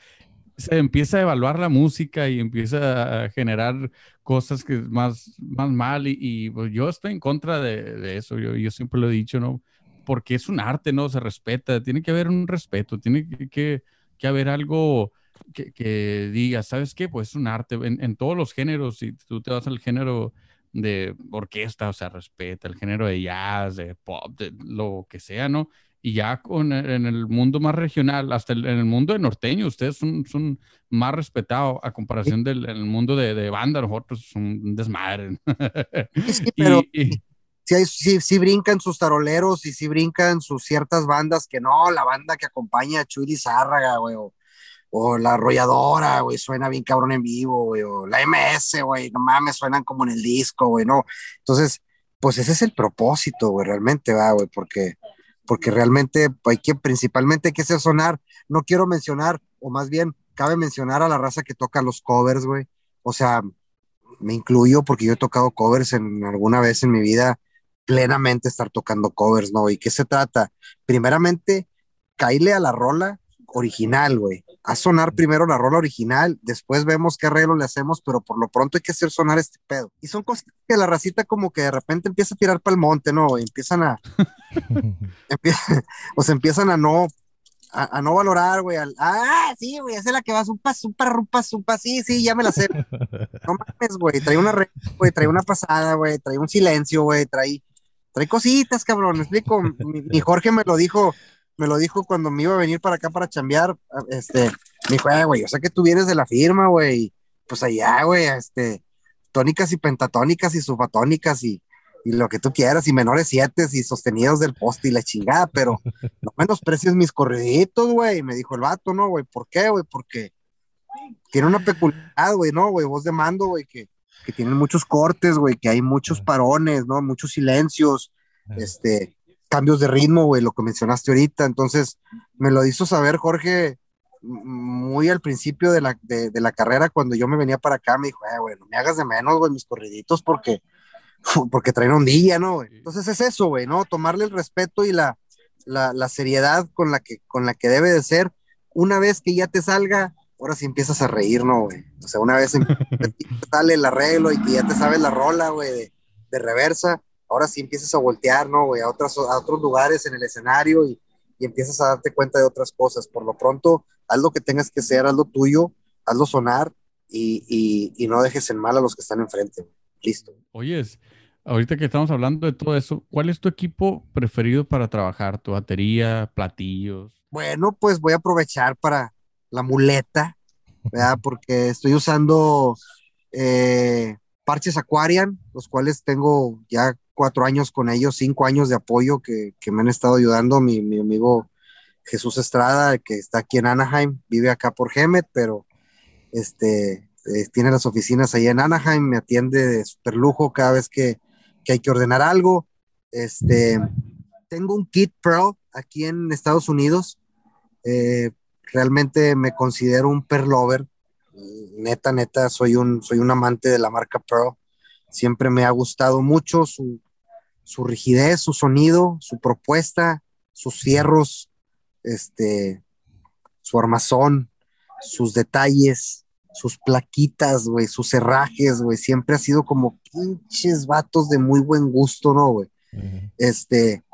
se empieza a evaluar la música y empieza a generar cosas que es más, más mal y, y, pues yo estoy en contra de, eso, yo, yo siempre lo he dicho, ¿no? Porque es un arte, ¿no? Se respeta, tiene que haber un respeto, tiene que- que haber algo que, que diga, ¿sabes qué? Pues es un arte en, en todos los géneros. Si tú te vas al género de orquesta, o sea, respeta el género de jazz, de pop, de lo que sea, ¿no? Y ya con, en el mundo más regional, hasta el- en el mundo de norteño, ustedes son, son más respetados a comparación del en el mundo de, de banda, nosotros son un desmadre. Sí, pero Y- y- sí, hay- sí, sí brincan sus taroleros y sí brincan sus ciertas bandas que no, la banda que acompaña a Chuy Lizárraga, güey, o, o la arrolladora, güey, suena bien cabrón en vivo, güey, o la MS, güey, no mames, suenan como en el disco, güey, no. Entonces, pues ese es el propósito, güey, realmente, va, güey, porque, porque realmente hay que, principalmente que hacer sonar, no quiero mencionar, o más bien, cabe mencionar a la raza que toca los covers, güey, o sea, me incluyo porque yo he tocado covers en alguna vez en mi vida, plenamente estar tocando covers, ¿no? ¿Y qué se trata? Primeramente, caíle a la rola original, güey. A sonar primero la rola original, después vemos qué arreglo le hacemos, pero por lo pronto hay que hacer sonar este pedo. Y son cosas que la racita como que de repente empieza a tirar para el monte, ¿no? Y empiezan a, o se empiezan a no, a, a no valorar, güey. Ah, sí, güey, esa es la que par, un paso, un paso, sí, sí, ya me la sé. No mames, güey, trae una re, güey, trae una pasada, güey, trae un silencio, güey, trae, trae cositas, cabrón, me explico. Mi, mi Jorge me lo dijo, me lo dijo cuando me iba a venir para acá para chambear, este, me dijo, "Eh, güey, yo sé que tú vienes de la firma, güey, pues allá, güey, este, tónicas y pentatónicas y subatónicas y, y lo que tú quieras, y menores siete y sostenidos del poste y la chingada, pero no menosprecies mis corriditos, güey, me dijo el vato, ¿no, güey? ¿Por qué, güey? Porque tiene una peculiaridad, güey, ¿no, güey? Voz de mando, güey, que, que tienen muchos cortes, güey, que hay muchos parones, ¿no? Muchos silencios, este, cambios de ritmo, güey, lo que mencionaste ahorita. Entonces, me lo hizo saber Jorge muy al principio de la, de, la carrera, cuando yo me venía para acá, me dijo, eh, güey, no me hagas de menos, güey, mis corriditos, porque, porque traen ondilla, ¿no? Entonces es eso, güey, ¿no? Tomarle el respeto y la, la, la, seriedad con la, que, con la que debe de ser. Una vez que ya te salga, ahora sí empiezas a reír, ¿no, güey? O sea, una vez sale el arreglo y que ya te sabes la rola, güey, de, de, reversa, ahora sí empiezas a voltear, ¿no, güey? A, otras, a otros lugares en el escenario y, y empiezas a darte cuenta de otras cosas. Por lo pronto, haz lo que tengas que hacer, haz lo tuyo, hazlo sonar y, y, y no dejes en mal a los que están enfrente. Listo. Oyes, ahorita que estamos hablando de todo eso, ¿cuál es tu equipo preferido para trabajar? ¿Tu batería, platillos? Bueno, pues voy a aprovechar para la muleta, ¿verdad? Porque estoy usando eh, parches Aquarian, los cuales tengo ya cuatro años con ellos, cinco años de apoyo que, que me han estado ayudando. Mi, mi, amigo Jesús Estrada, que está aquí en Anaheim, vive acá por Gemet, pero este, eh, tiene las oficinas ahí en Anaheim, me atiende de super lujo cada vez que, que hay que ordenar algo. Este, tengo un kit Pro aquí en Estados Unidos. Eh, realmente me considero un perlover. Neta, neta, soy un, soy un amante de la marca Pro. Siempre me ha gustado mucho su, su rigidez, su sonido, su propuesta, sus fierros, este, su armazón, sus detalles, sus plaquitas, güey, sus herrajes, güey, siempre ha sido como pinches vatos de muy buen gusto, ¿no, güey? Este,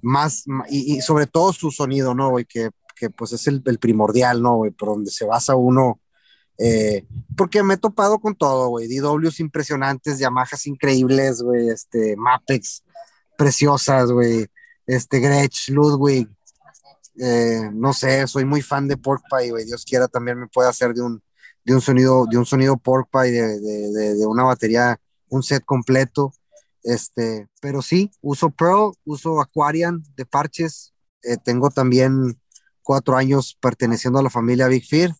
más, y, sobre todo su sonido, ¿no, güey? Que, que pues es el, primordial, ¿no, güey? Por donde se basa uno, eh, porque me he topado con todo, güey, DWs impresionantes, Yamahas increíbles, güey, este, Mapex preciosas, güey, este, Gretsch, Ludwig, eh, no sé, soy muy fan de Pork Pie, güey. Dios quiera también me pueda hacer de un, de un sonido, de un sonido Pork Pie, de, de, de, una batería, un set completo. Este, pero sí, uso Pro, uso Aquarian de parches. Eh, tengo también cuatro años perteneciendo a la familia Big Fear.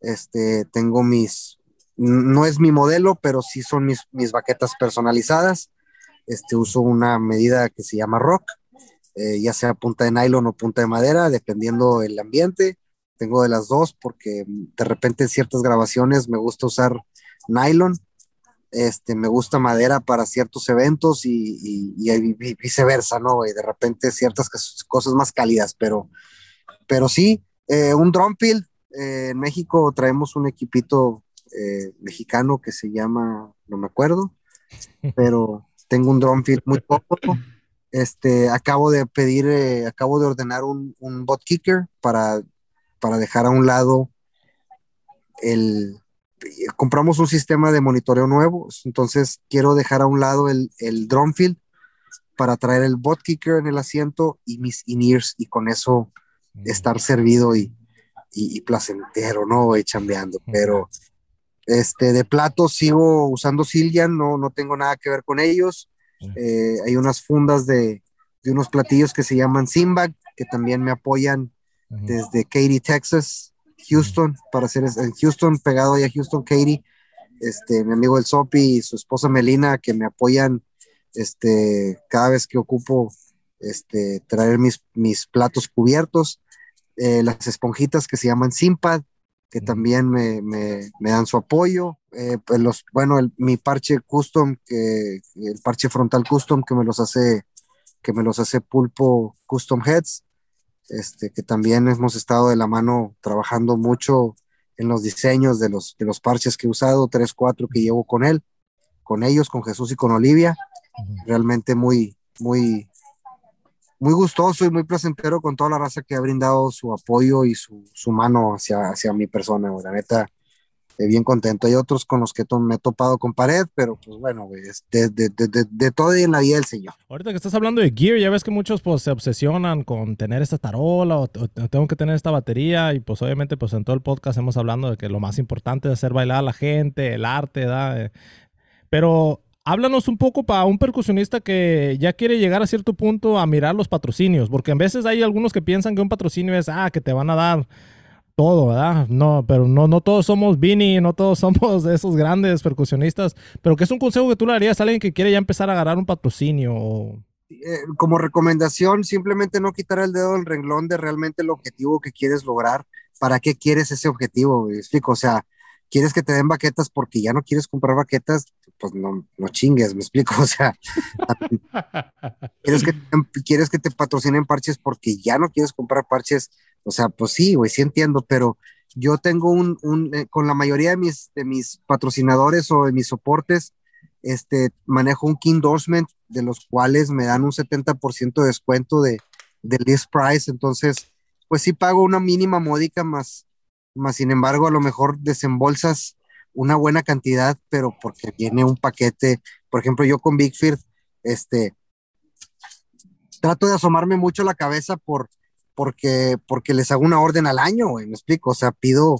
Este, tengo mis, no es mi modelo, pero sí son mis, mis baquetas personalizadas. Este, uso una medida que se llama Rock eh, ya sea punta de nylon o punta de madera, dependiendo el ambiente. Tengo de las dos porque de repente en ciertas grabaciones me gusta usar nylon, este, me gusta madera para ciertos eventos y, viceversa, ¿no? Y de repente ciertas cosas más cálidas, pero, pero sí, eh, un drum field. Eh, en México traemos un equipito mexicano que se llama, no me acuerdo, pero tengo un drum field muy poco. Este, acabo de pedir, eh, acabo de ordenar un, un bot kicker para, para dejar a un lado el, compramos un sistema de monitoreo nuevo, entonces quiero dejar a un lado el, el drum field para traer el bot kicker en el asiento y mis in-ears y con eso mm. estar servido y, y, placentero, ¿no? Y chambeando, pero este, de plato sigo usando Cillian, no, no tengo nada que ver con ellos. Eh, hay unas fundas de, de, unos platillos que se llaman Simbag, que también me apoyan desde Katy, Texas, Houston, para hacer en Houston, pegado ahí a Houston, Katy, este, mi amigo El Sopi y su esposa Melina, que me apoyan este, cada vez que ocupo este, traer mis, mis platos cubiertos, eh, las esponjitas que se llaman Simpad, que también me, me, me dan su apoyo, eh, pues los, bueno, el, mi parche custom, que, el parche frontal custom que me los hace, que me los hace Pulpo Custom Heads, este, que también hemos estado de la mano trabajando mucho en los diseños de los, de los parches que he usado, tres, cuatro que llevo con él, con ellos, con Jesús y con Olivia, realmente muy, muy, muy gustoso y muy placentero con toda la raza que ha brindado su apoyo y su, su mano hacia, hacia mi persona, la neta, bien contento. Hay otros con los que me he topado con pared, pero pues bueno, güey, de, de, de, de, todo y en la vida del Señor. Ahorita que estás hablando de gear, ya ves que muchos pues se obsesionan con tener esta tarola o, tengo que tener esta batería y pues obviamente pues en todo el podcast hemos hablando de que lo más importante es hacer bailar a la gente, el arte, ¿da? Eh, pero háblanos un poco para un percusionista que ya quiere llegar a cierto punto a mirar los patrocinios, porque a veces hay algunos que piensan que un patrocinio es, ah, que te van a dar todo, ¿verdad? No, pero no, no todos somos Vini, no todos somos esos grandes percusionistas, pero que es un consejo que tú le darías a alguien que quiere ya empezar a agarrar un patrocinio eh, como recomendación, simplemente no quitar el dedo del renglón de realmente el objetivo que quieres lograr. ¿Para qué quieres ese objetivo? ¿Me explico? O sea, ¿quieres que te den baquetas porque ya no quieres comprar baquetas? Pues no, no chingues, me explico. O sea, ¿quieres que, ¿quieres que te patrocinen parches porque ya no quieres comprar parches? O sea, pues sí, güey, sí entiendo, pero yo tengo un, eh, con la mayoría de mis, de mis patrocinadores o de mis soportes, este, manejo un key endorsement de los cuales me dan un 70% de descuento de, de list price, entonces, pues sí pago una mínima módica más, más sin embargo, a lo mejor desembolsas una buena cantidad, pero porque viene un paquete, por ejemplo, yo con Big este, trato de asomarme mucho la cabeza por, porque, porque les hago una orden al año, güey, me explico, o sea, pido,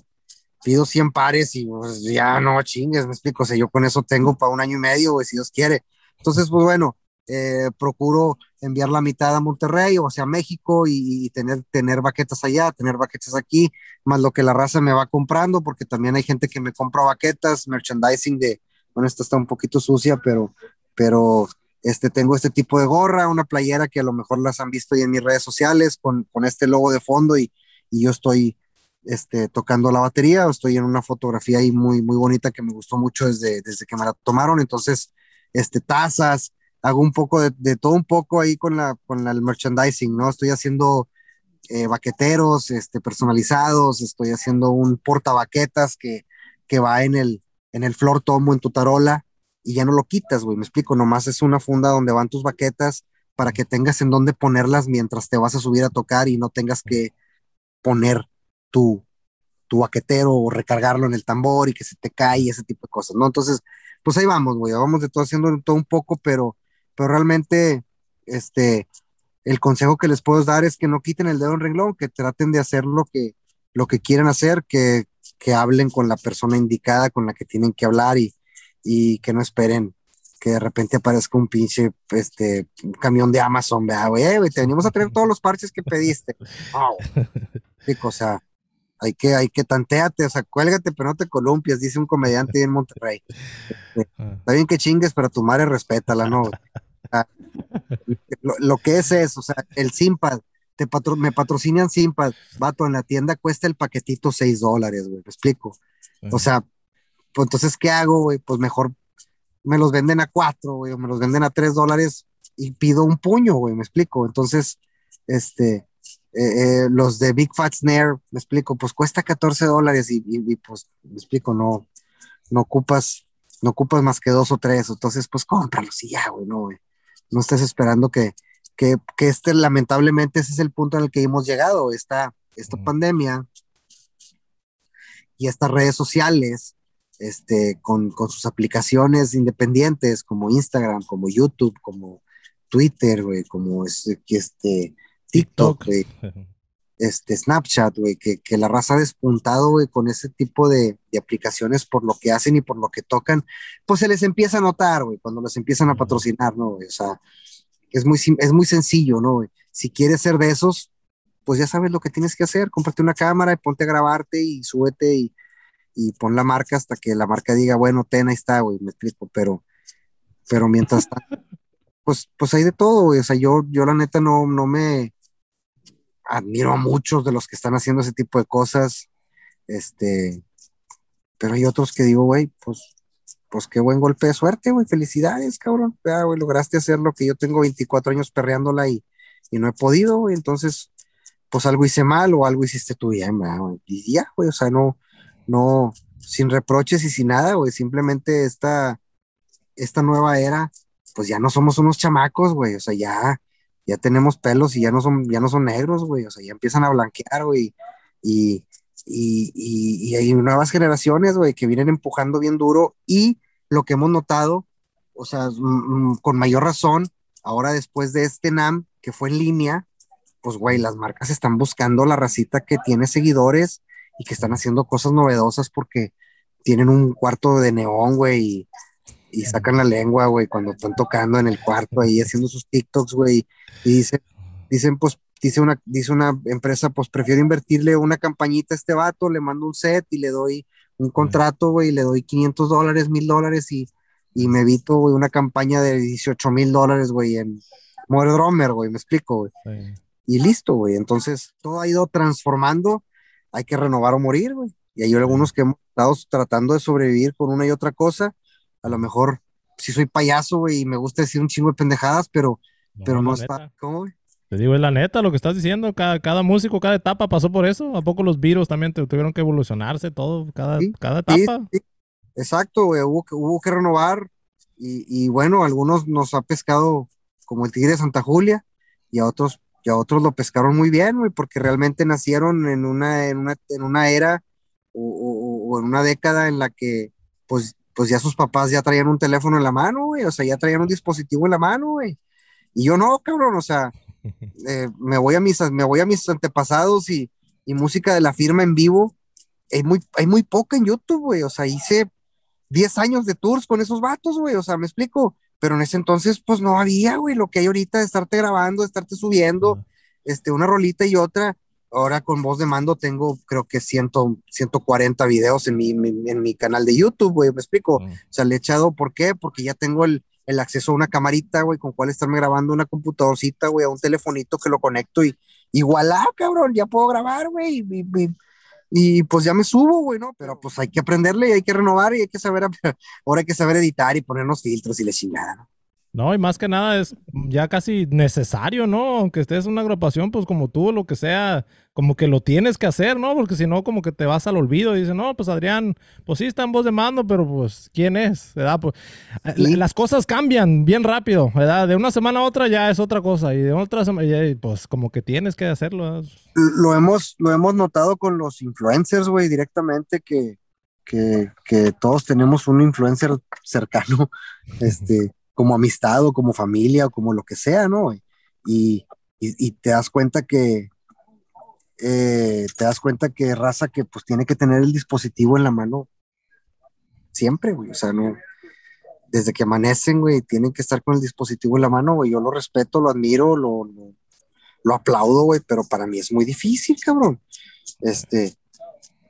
pido 100 pares y pues, ya no chingues, me explico, o sea, yo con eso tengo para un año y medio, güey, si Dios quiere. Entonces, pues bueno, eh, procuro enviar la mitad a Monterrey o sea México y, tener, tener baquetas allá, tener baquetas aquí, más lo que la raza me va comprando, porque también hay gente que me compra baquetas, merchandising de, bueno, esta está un poquito sucia, pero, pero este, tengo este tipo de gorra, una playera que a lo mejor las han visto ahí en mis redes sociales con, con este logo de fondo y, y yo estoy este, tocando la batería, estoy en una fotografía ahí muy, muy bonita que me gustó mucho desde, desde que me la tomaron, entonces, este, tazas, hago un poco de, todo un poco ahí con la, con el merchandising, ¿no? Estoy haciendo eh, baqueteros, este, personalizados, estoy haciendo un portabaquetas que, que va en el, en el flor tomo, en tu tarola, y ya no lo quitas, güey, me explico, nomás es una funda donde van tus baquetas para que tengas en dónde ponerlas mientras te vas a subir a tocar y no tengas que poner tu, tu baquetero o recargarlo en el tambor y que se te cae ese tipo de cosas, ¿no? Entonces, pues ahí vamos, güey, vamos de todo haciendo todo un poco, pero, pero realmente, este, el consejo que les puedo dar es que no quiten el dedo en renglón, que traten de hacer lo que, lo que quieren hacer, que, que hablen con la persona indicada con la que tienen que hablar y, y que no esperen que de repente aparezca un pinche este, un camión de Amazon, vea, güey, eh, te venimos a traer todos los parches que pediste. Wow. o sea, hay que, hay que tanteate, o sea, cuélgate, pero no te columpias, dice un comediante en Monterrey. Este, ah. está bien que chingues, pero tu madre respétala, ¿no? lo, que es es, o sea, el Simpad, te me patrocinan Simpad, vato, en la tienda cuesta el paquetito 6 dólares, güey, me explico. O sea, pues entonces, ¿qué hago, güey? Pues mejor me los venden a 4, güey, o me los venden a 3 dólares y pido un puño, güey, me explico. Entonces, este, eh, eh, los de Big Fat Snare, me explico, pues cuesta 14 dólares y, pues me explico, no, no ocupas, no ocupas más que dos o tres, entonces pues cómpralos y ya, güey, no, güey. No estés esperando que, que, que, este, lamentablemente, ese es el punto en el que hemos llegado, esta, esta pandemia y estas redes sociales, este, con, con, sus aplicaciones independientes como Instagram, como YouTube, como Twitter, güey, como este, este TikTok, este, Snapchat, güey, que, que, la raza ha despuntado, güey, con ese tipo de, de, aplicaciones por lo que hacen y por lo que tocan, pues se les empieza a notar, güey, cuando los empiezan a patrocinar, ¿no? O sea, es muy, es muy sencillo, ¿no? Si quieres ser de esos, pues ya sabes lo que tienes que hacer, cómprate una cámara y ponte a grabarte y súbete y, y pon la marca hasta que la marca diga, bueno, ten, ahí está, güey, me explico, pero, pero mientras tanto, pues, pues hay de todo, güey, o sea, yo, yo la neta no, no me, admiro a muchos de los que están haciendo ese tipo de cosas, este, pero hay otros que digo, güey, pues, pues qué buen golpe de suerte, güey, felicidades, cabrón, ya, güey, lograste hacer lo que yo tengo 24 años perreándola y, y no he podido, güey, entonces, pues algo hice mal o algo hiciste tú bien, güey, y ya, güey, o sea, no, no, sin reproches y sin nada, güey, simplemente esta, esta nueva era, pues ya no somos unos chamacos, güey, o sea, ya, ya tenemos pelos y ya no son, ya no son negros, güey, o sea, ya empiezan a blanquear, güey, y, y, y, hay nuevas generaciones, güey, que vienen empujando bien duro y lo que hemos notado, o sea, con mayor razón, ahora después de este NAM que fue en línea, pues, güey, las marcas están buscando la racita que tiene seguidores y que están haciendo cosas novedosas porque tienen un cuarto de neón, güey, y sacan la lengua, güey, cuando están tocando en el cuarto ahí haciendo sus TikToks, güey, y dicen, dicen, pues dice una, dice una empresa, pues prefiero invertirle una campañita a este vato, le mando un set y le doy un contrato, güey, le doy 500 dólares, 1000 dólares y, y me evito, güey, una campaña de 18 mil dólares, güey, en More Drummer, güey, me explico, güey. Y listo, güey. Entonces, todo ha ido transformando. Hay que renovar o morir, güey. Y hay algunos que hemos estado tratando de sobrevivir con una y otra cosa. A lo mejor, si soy payaso, güey, y me gusta decir un chingo de pendejadas, pero no, pero no está. ¿Cómo, güey? Te digo, es la neta lo que estás diciendo. Cada, cada músico, cada etapa pasó por eso. ¿A poco los virus también tuvieron que evolucionarse todo? Cada, cada etapa. Exacto, güey. Hubo, hubo que renovar. Y, y, bueno, algunos nos ha pescado como el Tigre de Santa Julia y a otros, y a otros lo pescaron muy bien, güey, porque realmente nacieron en una, en una, en una era o, o, en una década en la que pues, pues ya sus papás ya traían un teléfono en la mano, güey, o sea, ya traían un dispositivo en la mano, güey. Y yo no, cabrón, o sea, eh, me, voy a mis, me voy a mis antepasados y, y música de la firma en vivo. Hay muy, hay muy poca en YouTube, güey. O sea, hice 10 años de tours con esos vatos, güey. O sea, me explico. Pero en ese entonces, pues no había, güey, lo que hay ahorita de estarte grabando, de estarte subiendo, este, una rolita y otra. Ahora con voz de mando tengo, creo que 100, 140 videos en mi, en mi canal de YouTube, güey. Me explico. O sea, le he echado, ¿por qué? Porque ya tengo el, el acceso a una camarita, güey, con cual estarme grabando una computadorcita, güey, a un telefonito que lo conecto y igual, ah, cabrón, ya puedo grabar, güey, y, pues ya me subo, güey, ¿no? Pero pues hay que aprenderle y hay que renovar y hay que saber, ahora hay que saber editar y ponernos filtros y le chingada, ¿no? No, y más que nada es ya casi necesario, ¿no? Aunque estés en una agrupación, pues como tú, lo que sea, como que lo tienes que hacer, ¿no? Porque si no, como que te vas al olvido y dices, no, pues Adrián, pues sí está en voz de mando, pero pues, ¿quién es? ¿Verdad? Pues, eh, Las cosas cambian bien rápido, ¿verdad? De una semana a otra ya es otra cosa, y de otra semana, pues como que tienes que hacerlo. Lo hemos, lo hemos notado con los influencers, güey, directamente que, que, que todos tenemos un influencer cercano, este como amistad o como familia o como lo que sea, ¿no? Y, y, te das cuenta que, eh, te das cuenta que raza que pues tiene que tener el dispositivo en la mano siempre, güey, o sea, no, desde que amanecen, güey, tienen que estar con el dispositivo en la mano, güey, yo lo respeto, lo admiro, lo, lo, lo aplaudo, güey, pero para mí es muy difícil, cabrón, este,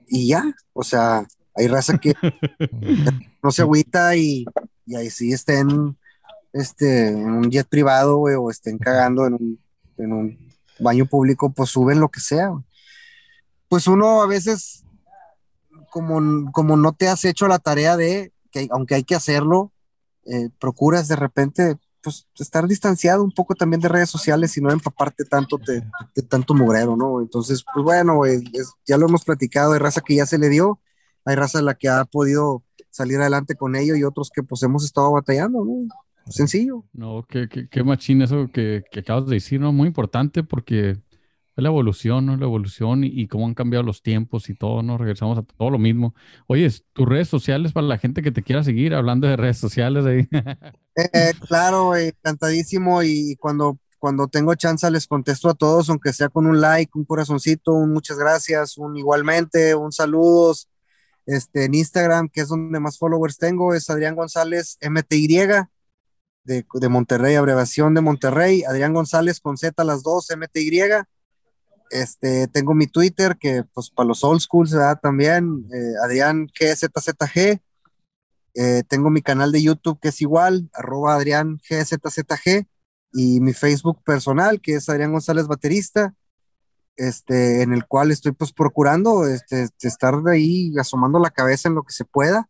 y ya, o sea, hay raza que no se agüita y, y ahí sí estén este, en un jet privado, güey, o estén cagando en un, en un baño público, pues suben lo que sea, Pues uno a veces, como, como no te has hecho la tarea de, que aunque hay que hacerlo, eh, procuras de repente, pues, estar distanciado un poco también de redes sociales y no empaparte tanto de, tanto mugrero, ¿no? Entonces, pues bueno, ya lo hemos platicado, hay raza que ya se le dio, hay raza a la que ha podido salir adelante con ello y otros que pues hemos estado batallando, ¿no? Sencillo. No, qué, qué, qué machín eso que, que, acabas de decir, ¿no? Muy importante porque es la evolución, ¿no? La evolución y, cómo han cambiado los tiempos y todo, ¿no? Regresamos a todo lo mismo. Oye, tus redes sociales para la gente que te quiera seguir, hablando de redes sociales ahí. Eh, claro, encantadísimo y cuando, cuando tengo chance les contesto a todos, aunque sea con un like, un corazoncito, un muchas gracias, un igualmente, un saludos. Este, en Instagram, que es donde más followers tengo, es Adrián González MTY de, de, Monterrey, abreviación de Monterrey, Adrián González con Z las dos, MTY. Este, tengo mi Twitter, que pues para los old schools, ¿verdad? También, eh, Adrián GZZG. Eh, tengo mi canal de YouTube que es igual, arroba Adrián GZZG. Y mi Facebook personal, que es Adrián González Baterista, este, en el cual estoy pues procurando este, estar ahí asomando la cabeza en lo que se pueda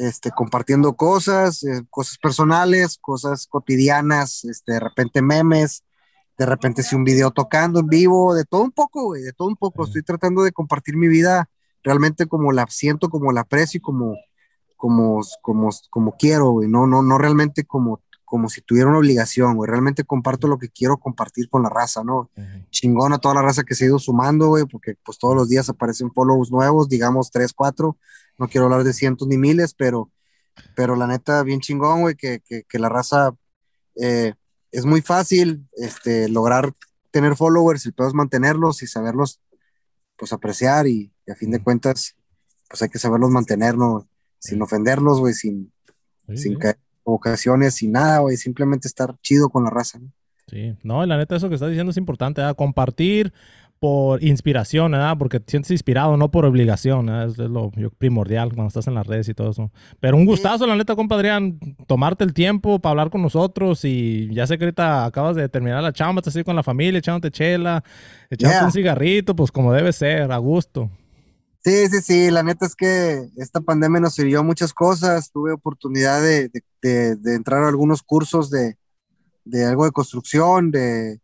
este, compartiendo cosas, eh, cosas personales, cosas cotidianas, este, de repente memes, de repente si un video tocando en vivo, de todo un poco, güey, de todo un poco. Estoy tratando de compartir mi vida realmente como la siento, como la aprecio y como, como, como, como quiero, güey, no, no, no realmente como como si tuviera una obligación, güey. Realmente comparto lo que quiero compartir con la raza, ¿no? Chingón a toda la raza que se ha ido sumando, güey, porque pues todos los días aparecen follows nuevos, digamos tres, cuatro. No quiero hablar de cientos ni miles, pero, pero la neta, bien chingón, güey, que, que, la raza eh, es muy fácil este, lograr tener followers y puedes mantenerlos y saberlos, pues apreciar y, a fin de cuentas, pues hay que saberlos mantener, ¿no? Sin ofenderlos, güey, sin, sin caer ocasiones y nada, güey, simplemente estar chido con la raza, ¿no? Sí, no, la neta eso que estás diciendo es importante, ¿verdad? compartir por inspiración, ¿verdad? Porque te sientes inspirado, no por obligación, ¿verdad? Es, lo yo- primordial cuando estás en las redes y todo eso. Pero un gustazo, la neta, compadre, Adrián, tomarte el tiempo para hablar con nosotros y ya sé que ahorita acabas de terminar la chamba, estás así con la familia, echándote chela, echándote Yeah. un cigarrito, pues como debe ser, a gusto. Sí, sí, sí, la neta es que esta pandemia nos sirvió muchas cosas. Tuve oportunidad de, de- de- de entrar a algunos cursos de, de algo de construcción, de,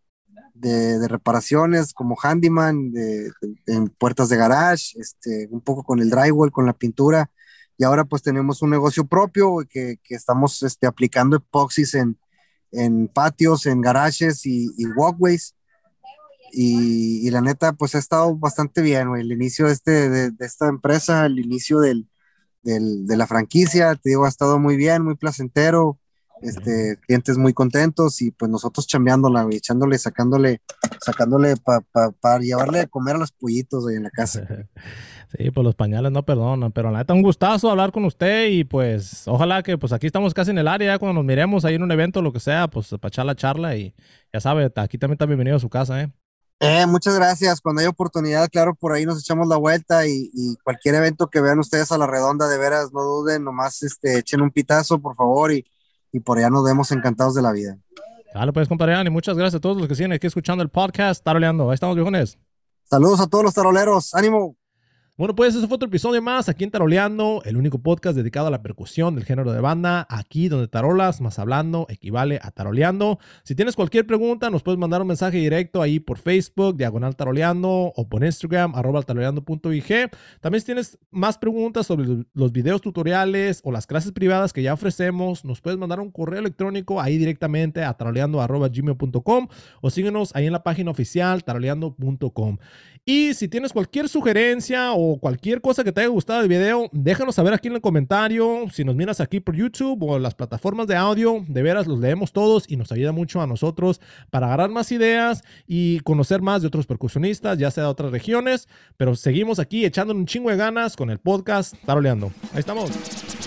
de- de reparaciones como handyman, de, en puertas de garage, este, un poco con el drywall, con la pintura. Y ahora pues tenemos un negocio propio que, que estamos este, aplicando epoxis en, en patios, en garages y, y walkways. Y, y la neta, pues ha estado bastante bien. El inicio este, de, de esta empresa, el inicio del, del- de la franquicia, te digo, ha estado muy bien, muy placentero. Este, clientes muy contentos y pues nosotros chambeándola, güey, echándole, sacándole, sacándole para llevarle a comer a los pollitos, güey, en la casa. Sí, pues los pañales no perdonan, pero la neta un gustazo hablar con usted y pues ojalá que pues aquí estamos casi en el área, cuando nos miremos ahí en un evento lo que sea, pues para echar la charla y ya sabe, aquí también está bienvenido a su casa, ¿eh? Eh, muchas gracias. Cuando hay oportunidad, claro, por ahí nos echamos la vuelta y, y cualquier evento que vean ustedes a la redonda, de veras, no duden, nomás este, echen un pitazo, por favor, y, y por allá nos vemos encantados de la vida. Dale pues, compadre, y muchas gracias a todos los que siguen aquí escuchando el podcast, taroleando. Ahí estamos, viejones. Saludos a todos los taroleros, ánimo. Bueno, pues ese fue otro episodio más aquí en Taroleando, el único podcast dedicado a la percusión del género de banda, aquí donde tarolas más hablando equivale a taroleando. Si tienes cualquier pregunta, nos puedes mandar un mensaje directo ahí por Facebook, diagonal taroleando, o por Instagram, arroba taroleando.ig. También si tienes más preguntas sobre los videos tutoriales o las clases privadas que ya ofrecemos, nos puedes mandar un correo electrónico ahí directamente a taroleando.gmail.com o síguenos ahí en la página oficial taroleando.com. Y si tienes cualquier sugerencia o cualquier cosa que te haya gustado del video, déjanos saber aquí en el comentario. Si nos miras aquí por YouTube o las plataformas de audio, de veras los leemos todos y nos ayuda mucho a nosotros para agarrar más ideas y conocer más de otros percusionistas, ya sea de otras regiones. Pero seguimos aquí echando un chingo de ganas con el podcast Taroleando. Ahí estamos.